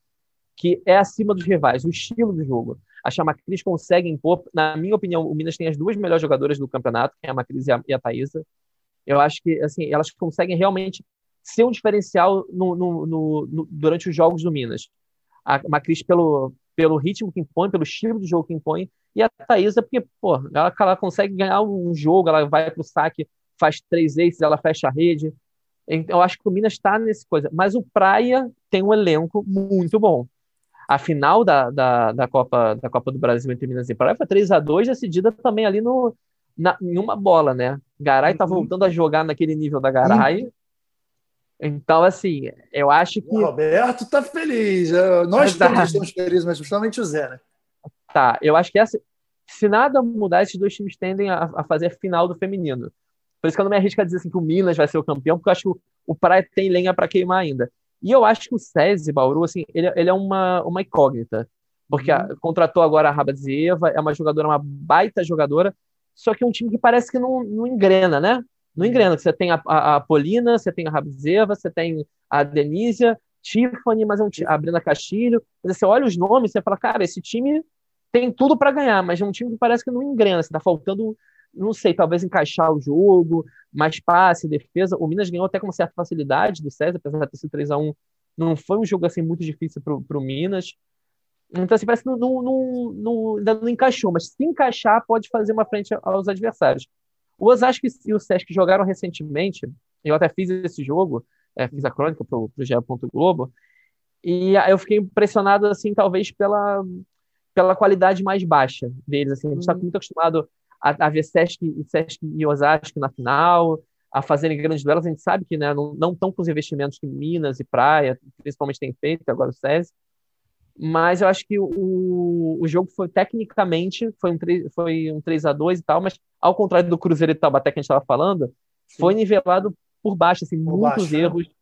que é acima dos rivais, o estilo de jogo. A Chamacris consegue impor, na minha opinião, o Minas tem as duas melhores jogadoras do campeonato, que é a Macris e a, e a Thaisa. Eu acho que assim, elas conseguem realmente ser um diferencial no, no, no, durante os jogos do Minas. A Macris, pelo, pelo ritmo que impõe, pelo estilo de jogo que impõe, e a Thaisa, porque, pô, ela, ela consegue ganhar um jogo, ela vai para o saque, faz três aces, ela fecha a rede. Então, eu acho que o Minas está nesse coisa. Mas o Praia tem um elenco muito bom. A final da, da, da, Copa, da Copa do Brasil entre Minas e Praia foi 3 a 2 decidida também ali no, na, em uma bola, né? Garay está uhum. voltando a jogar naquele nível da Garay. Então, assim, eu acho que. O Roberto tá feliz. Nós tá. todos estamos felizes, mas principalmente o Zé, né? Tá, eu acho que essa, se nada mudar, esses dois times tendem a, a fazer a final do feminino. Por isso que eu não me arrisco a dizer assim, que o Minas vai ser o campeão, porque eu acho que o, o Praia tem lenha para queimar ainda. E eu acho que o SESI Bauru, assim, ele, ele é uma, uma incógnita. Porque uhum. a, contratou agora a Rabadzieva, é uma jogadora, uma baita jogadora, só que é um time que parece que não, não engrena, né? Não engrena. Você tem a, a, a Polina, você tem a Rabzeva, você tem a Denísia, Tiffany, mas é um, a Brenda Castilho. Você olha os nomes, você fala, cara, esse time tem tudo para ganhar, mas é um time que parece que não engrena. Você tá faltando, não sei, talvez encaixar o jogo, mais passe, defesa. O Minas ganhou até com certa facilidade do César, apesar de ter sido 3x1. Não foi um jogo assim muito difícil para o Minas. Então, assim, parece que não, não, não, ainda não encaixou, mas se encaixar, pode fazer uma frente aos adversários. O Osasco e o Sesc jogaram recentemente, eu até fiz esse jogo, é, fiz a crônica para o GE. Globo, e eu fiquei impressionado, assim, talvez pela, pela qualidade mais baixa deles. Assim, a gente está uhum. muito acostumado a, a ver Sesc, Sesc e Osasco na final, a fazerem grandes duelos. A gente sabe que né, não estão com os investimentos que Minas e Praia, principalmente, tem feito, agora o SESI. Mas eu acho que o, o jogo foi, tecnicamente, foi um, 3, foi um 3 a 2 e tal, mas ao contrário do Cruzeiro e Taubaté que a gente estava falando, Sim. foi nivelado por baixo, assim, por muitos baixo, né? erros. Né?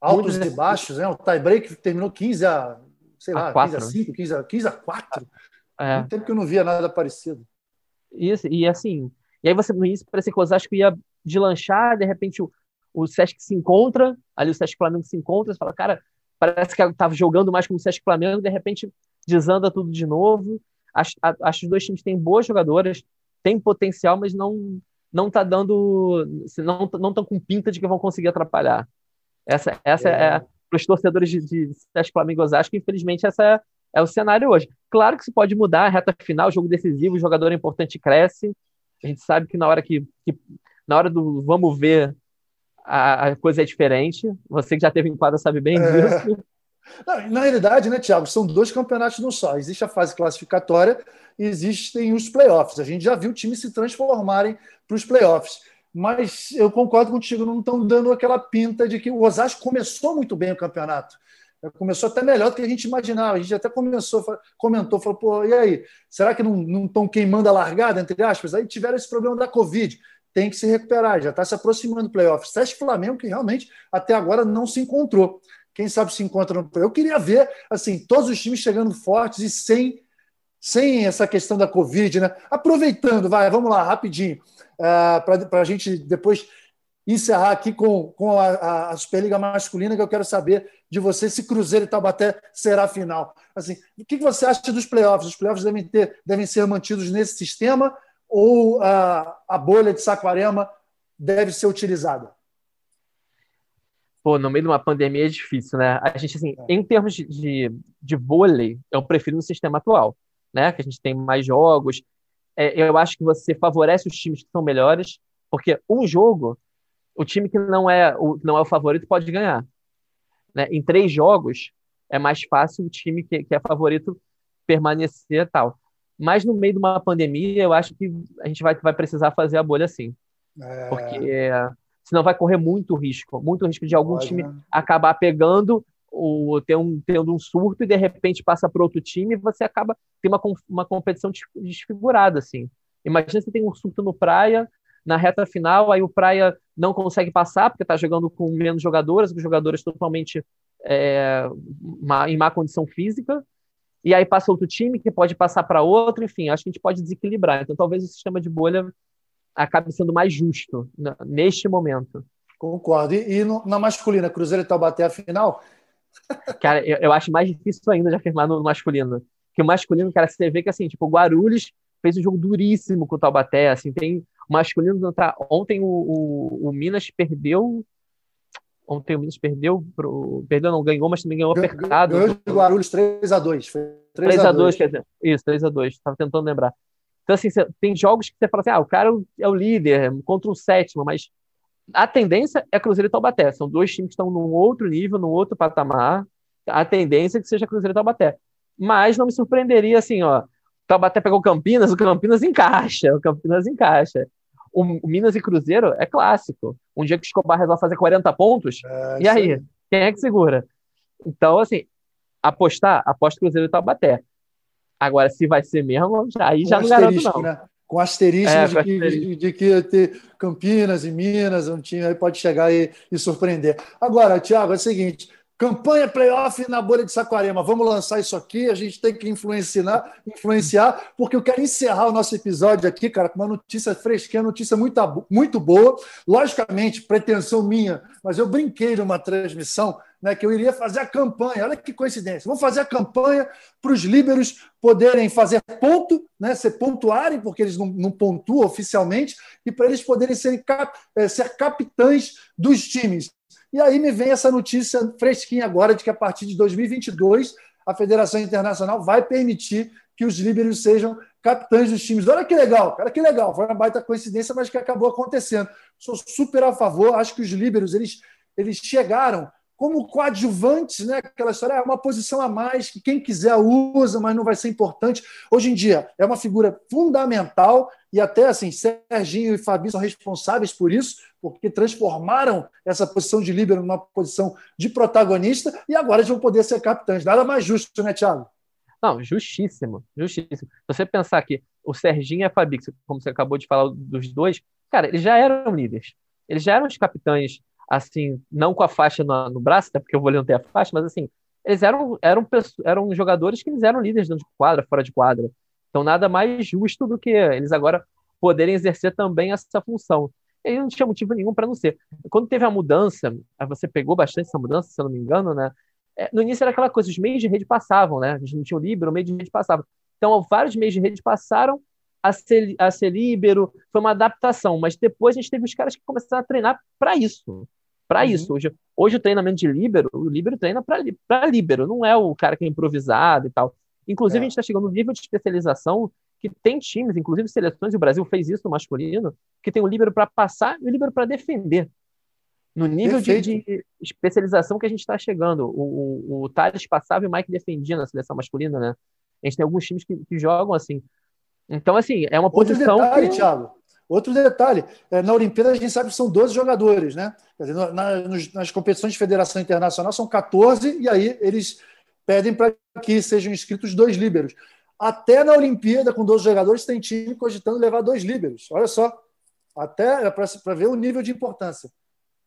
Altos muitos... e baixos, né? O tie-break terminou 15 a, sei lá, a 4, 15 a 5, 15 a, 15 a 4. É. Muito tempo que eu não via nada parecido. Isso, e assim, e aí você no início parecia que o Osasco ia de lanchar, de repente o, o Sesc se encontra, ali o Sesc Flamengo se encontra, você fala, cara, parece que estava jogando mais como o Sesc Flamengo, de repente desanda tudo de novo. Acho, acho que os dois times têm boas jogadoras, têm potencial, mas não não tá dando, não não estão com pinta de que vão conseguir atrapalhar. Essa essa é, é para os torcedores de, de Sesc Flamengo e Osasco, infelizmente essa é, é o cenário hoje. Claro que isso pode mudar, reta final, jogo decisivo, o jogador importante cresce. A gente sabe que na hora que, que na hora do vamos ver a, a, coisa é diferente. Você que já teve em quadra sabe bem é. disso. Não, na realidade, né, Tiago, são dois campeonatos não só. Existe a fase classificatória e existem os playoffs. A gente já viu times se transformarem para os playoffs. Mas eu concordo contigo, não estão dando aquela pinta de que o Osasco começou muito bem o campeonato. Começou até melhor do que a gente imaginava. A gente até começou, comentou, falou, pô, e aí? Será que não estão queimando a largada, entre aspas? Aí tiveram esse problema da Covid tem que se recuperar, já está se aproximando do playoff. Sesc Flamengo, que realmente até agora não se encontrou. Quem sabe se encontra no. Eu queria ver assim, todos os times chegando fortes e sem, sem essa questão da Covid, né? Aproveitando, vai, vamos lá, rapidinho, uh, para a gente depois encerrar aqui com, com a, a, Superliga Masculina, que eu quero saber de você se Cruzeiro e Taubaté será a final. Assim, o que você acha dos playoffs? Os playoffs devem, ter, devem ser mantidos nesse sistema ou a, a bolha de Saquarema deve ser utilizada? Pô, no meio de uma pandemia é difícil, né? A gente, assim, é. em termos de, de, de vôlei, eu prefiro no sistema atual, né? Que a gente tem mais jogos. É, eu acho que você favorece os times que são melhores, porque um jogo, o time que não é o, não é o favorito pode ganhar. Né? Em três jogos, é mais fácil o time que, que é favorito permanecer tal. Mas no meio de uma pandemia, eu acho que a gente vai, vai precisar fazer a bolha sim. É... Porque senão vai correr muito risco, muito risco de algum Pode, time né? acabar pegando ou ter um, tendo um surto e de repente passa para outro time e você acaba tem uma, uma competição desfigurada assim. Imagina se tem um surto no Praia na reta final, aí o Praia não consegue passar porque está jogando com menos jogadores, os jogadores totalmente é, em má condição física e aí passa outro time que pode passar para outro, enfim, acho que a gente pode desequilibrar. Então talvez o sistema de bolha acabe sendo mais justo neste momento. Concordo. E, e no, na masculina, Cruzeiro e Taubaté a final? Cara, eu, eu, acho mais difícil ainda de afirmar no, no masculino. Que o masculino, cara, você vê que assim, tipo, o Guarulhos fez um jogo duríssimo com o Taubaté, assim, tem o masculino tá, ontem o, o, o Minas perdeu Ontem o Minas perdeu, pro, perdeu, não ganhou, mas também ganhou apertado. Ganhou de Guarulhos 3x2. 3x2, quer dizer, isso, 3x2, estava tentando lembrar. Então, assim, tem jogos que você fala assim, ah, o cara é o líder contra o sétimo, mas a tendência é Cruzeiro e Taubaté. São dois times que estão num outro nível, num outro patamar. A tendência é que seja Cruzeiro e Taubaté. Mas não me surpreenderia, assim, ó, Taubaté pegou Campinas, o Campinas encaixa, o Campinas encaixa o, Minas e Cruzeiro é clássico. Um dia que o Escobar resolve fazer 40 pontos, é, e aí? Quem é que segura? Então, assim, apostar, aposta Cruzeiro e Taubaté. Agora, se vai ser mesmo, aí com já não garanto, não. Né? Com asterisco, é, de, que, de, de, que ter Campinas e Minas, um time aí pode chegar e, e surpreender. Agora, Thiago, é o seguinte: Campanha playoff na bolha de Saquarema. Vamos lançar isso aqui. A gente tem que influenciar, influenciar, porque eu quero encerrar o nosso episódio aqui, cara, com uma notícia fresquinha, notícia muito, muito boa. Logicamente, pretensão minha, mas eu brinquei numa transmissão né, que eu iria fazer a campanha. Olha que coincidência. Vou fazer a campanha para os líberos poderem fazer ponto, né, ser pontuarem, porque eles não, não pontuam oficialmente, e para eles poderem ser, cap, é, ser capitães dos times. E aí me vem essa notícia fresquinha agora de que a partir de 2022 a Federação Internacional vai permitir que os líderes sejam capitães dos times. Olha que legal, cara, que legal. Foi uma baita coincidência, mas que acabou acontecendo. Sou super a favor. Acho que os líderes eles, eles chegaram como coadjuvantes, né? Aquela história é uma posição a mais que quem quiser usa, mas não vai ser importante. Hoje em dia é uma figura fundamental e até assim Serginho e Fabi são responsáveis por isso, porque transformaram essa posição de líbero numa posição de protagonista e agora eles vão poder ser capitães. Nada mais justo, né, Thiago? Não, justíssimo, justíssimo. Você pensar que o Serginho e a Fabi, como você acabou de falar dos dois, cara, eles já eram líderes. Eles já eram os capitães assim, não com a faixa no, no braço, até porque o vôlei não tem a faixa, mas assim, eles eram, eram, eram jogadores que eles eram líderes dentro de quadra, fora de quadra. Então, nada mais justo do que eles agora poderem exercer também essa função. E não tinha motivo nenhum para não ser. Quando teve a mudança, você pegou bastante essa mudança, se eu não me engano, né? É, no início era aquela coisa, os meios de rede passavam, né? A gente não tinha o líbero, o meio de rede passava. Então, vários meios de rede passaram a ser, a ser líbero, foi uma adaptação, mas depois a gente teve os caras que começaram a treinar para isso. Para uhum. isso. Hoje, hoje o treinamento de líbero, o líbero treina para líbero, não é o cara que é improvisado e tal. Inclusive, é. a gente está chegando no nível de especialização que tem times, inclusive seleções, e o Brasil fez isso no masculino, que tem o líbero para passar e o líbero para defender. No nível de, de, especialização que a gente está chegando. O, o, o Thales passava e o Mike defendia na seleção masculina, né? A gente tem alguns times que, que jogam assim. Então, assim, é uma Outro posição. Detalhe, que... Thiago. Outro detalhe, é, na Olimpíada a gente sabe que são 12 jogadores, né? Dizer, na, nos, nas competições de federação internacional são 14, e aí eles pedem para que sejam inscritos dois líberos. Até na Olimpíada, com 12 jogadores, tem time cogitando levar dois líberos. Olha só. Até é para ver o nível de importância.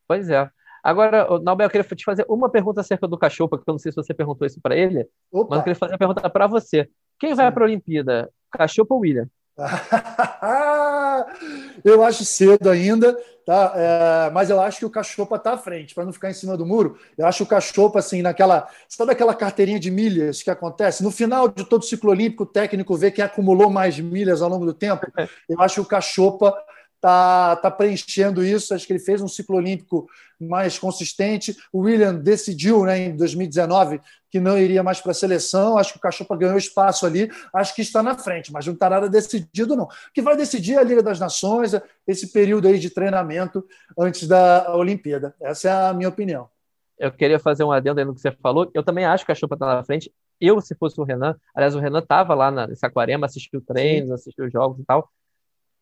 Pois é. Agora, Nobel, eu queria te fazer uma pergunta acerca do cachorro, porque eu não sei se você perguntou isso para ele, Opa. mas eu queria fazer a pergunta para você. Quem vai para a Olimpíada? Cachorro ou William? eu acho cedo ainda, tá? É, mas eu acho que o Cachopa está à frente, para não ficar em cima do muro. Eu acho o Cachopa, assim, naquela. Sabe aquela carteirinha de milhas que acontece? No final de todo ciclo olímpico, o técnico vê quem acumulou mais milhas ao longo do tempo. Eu acho que o Cachopa está tá preenchendo isso. Acho que ele fez um ciclo olímpico mais consistente. O William decidiu né, em 2019 que não iria mais para a seleção. Acho que o Cachopa ganhou espaço ali. Acho que está na frente, mas não está nada decidido, não. O que vai decidir é a Liga das Nações, esse período aí de treinamento antes da Olimpíada. Essa é a minha opinião. Eu queria fazer um adendo aí no que você falou. Eu também acho que a Cachopa está na frente. Eu, se fosse o Renan, aliás, o Renan estava lá na Saquarema, assistiu treinos, assistiu jogos e tal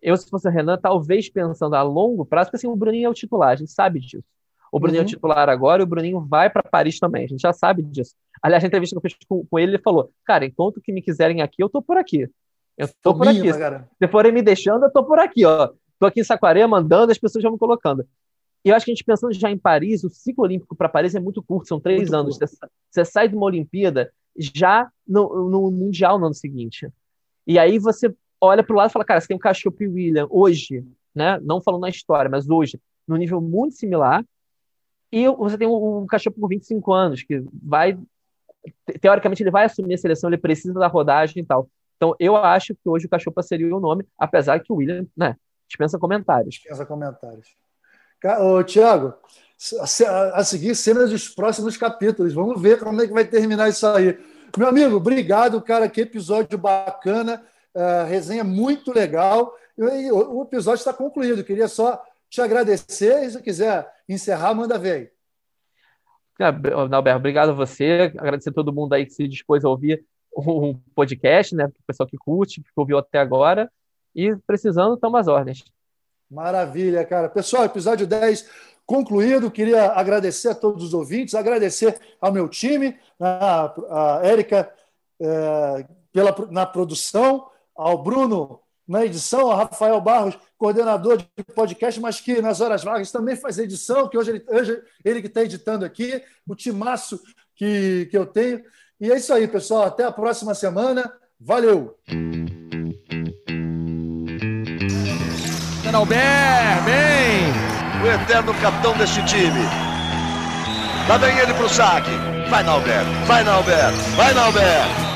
eu, se fosse o Renan, talvez pensando a longo prazo, porque assim, o Bruninho é o titular, a gente sabe disso. O Bruninho uhum. é o uhum. titular agora e o Bruninho vai para Paris também, a gente já sabe disso. Aliás, na entrevista que eu fiz com, com, ele, ele falou: Cara, enquanto que me quiserem aqui, eu tô por aqui. Eu tô, tô por aqui. Cara. Se forem me deixando, eu tô por aqui, ó. Tô aqui em Saquarema andando, as pessoas já me colocando. E eu acho que a gente pensando já em Paris, o ciclo olímpico para Paris é muito curto, são três muito anos. Você, você, sai de uma Olimpíada já no, no Mundial no ano seguinte. E aí você olha para o lado e fala, cara, você tem o Cachorro e William hoje, né? Não falando na história, mas hoje, no nível muito similar. E você tem o, o Cachorro por 25 anos, que vai. Teoricamente, ele vai assumir a seleção, ele precisa da rodagem e tal. Então, eu acho que hoje o Cachorro seria o nome, apesar que o William, né? Dispensa comentários. Dispensa comentários. Ô, Tiago, a seguir cenas dos próximos capítulos. Vamos ver como é que vai terminar isso aí. Meu amigo, obrigado, cara. Que episódio bacana. Uh, resenha muito legal. E, o episódio está concluído. Queria só te agradecer. E se quiser encerrar, manda ver aí. Alberto, obrigado a você. Agradecer a todo mundo aí que se dispôs a ouvir o um podcast, né? O pessoal que curte, que ouviu até agora. E precisando, toma as ordens. Maravilha, cara. Pessoal, episódio 10 concluído. Queria agradecer a todos os ouvintes, agradecer ao meu time, a, a Érica é, pela, na produção, ao Bruno na edição, ao Rafael Barros, coordenador de podcast, mas que nas horas vagas também faz edição, que hoje ele, hoje ele que está editando aqui, o timaço que, que eu tenho. E é isso aí, pessoal. Até a próxima semana. Valeu! Albert, bem! O eterno capitão deste time. Lá vem ele pro saque. Vai, Nalber! Vai, Nalber! Vai, Nalber!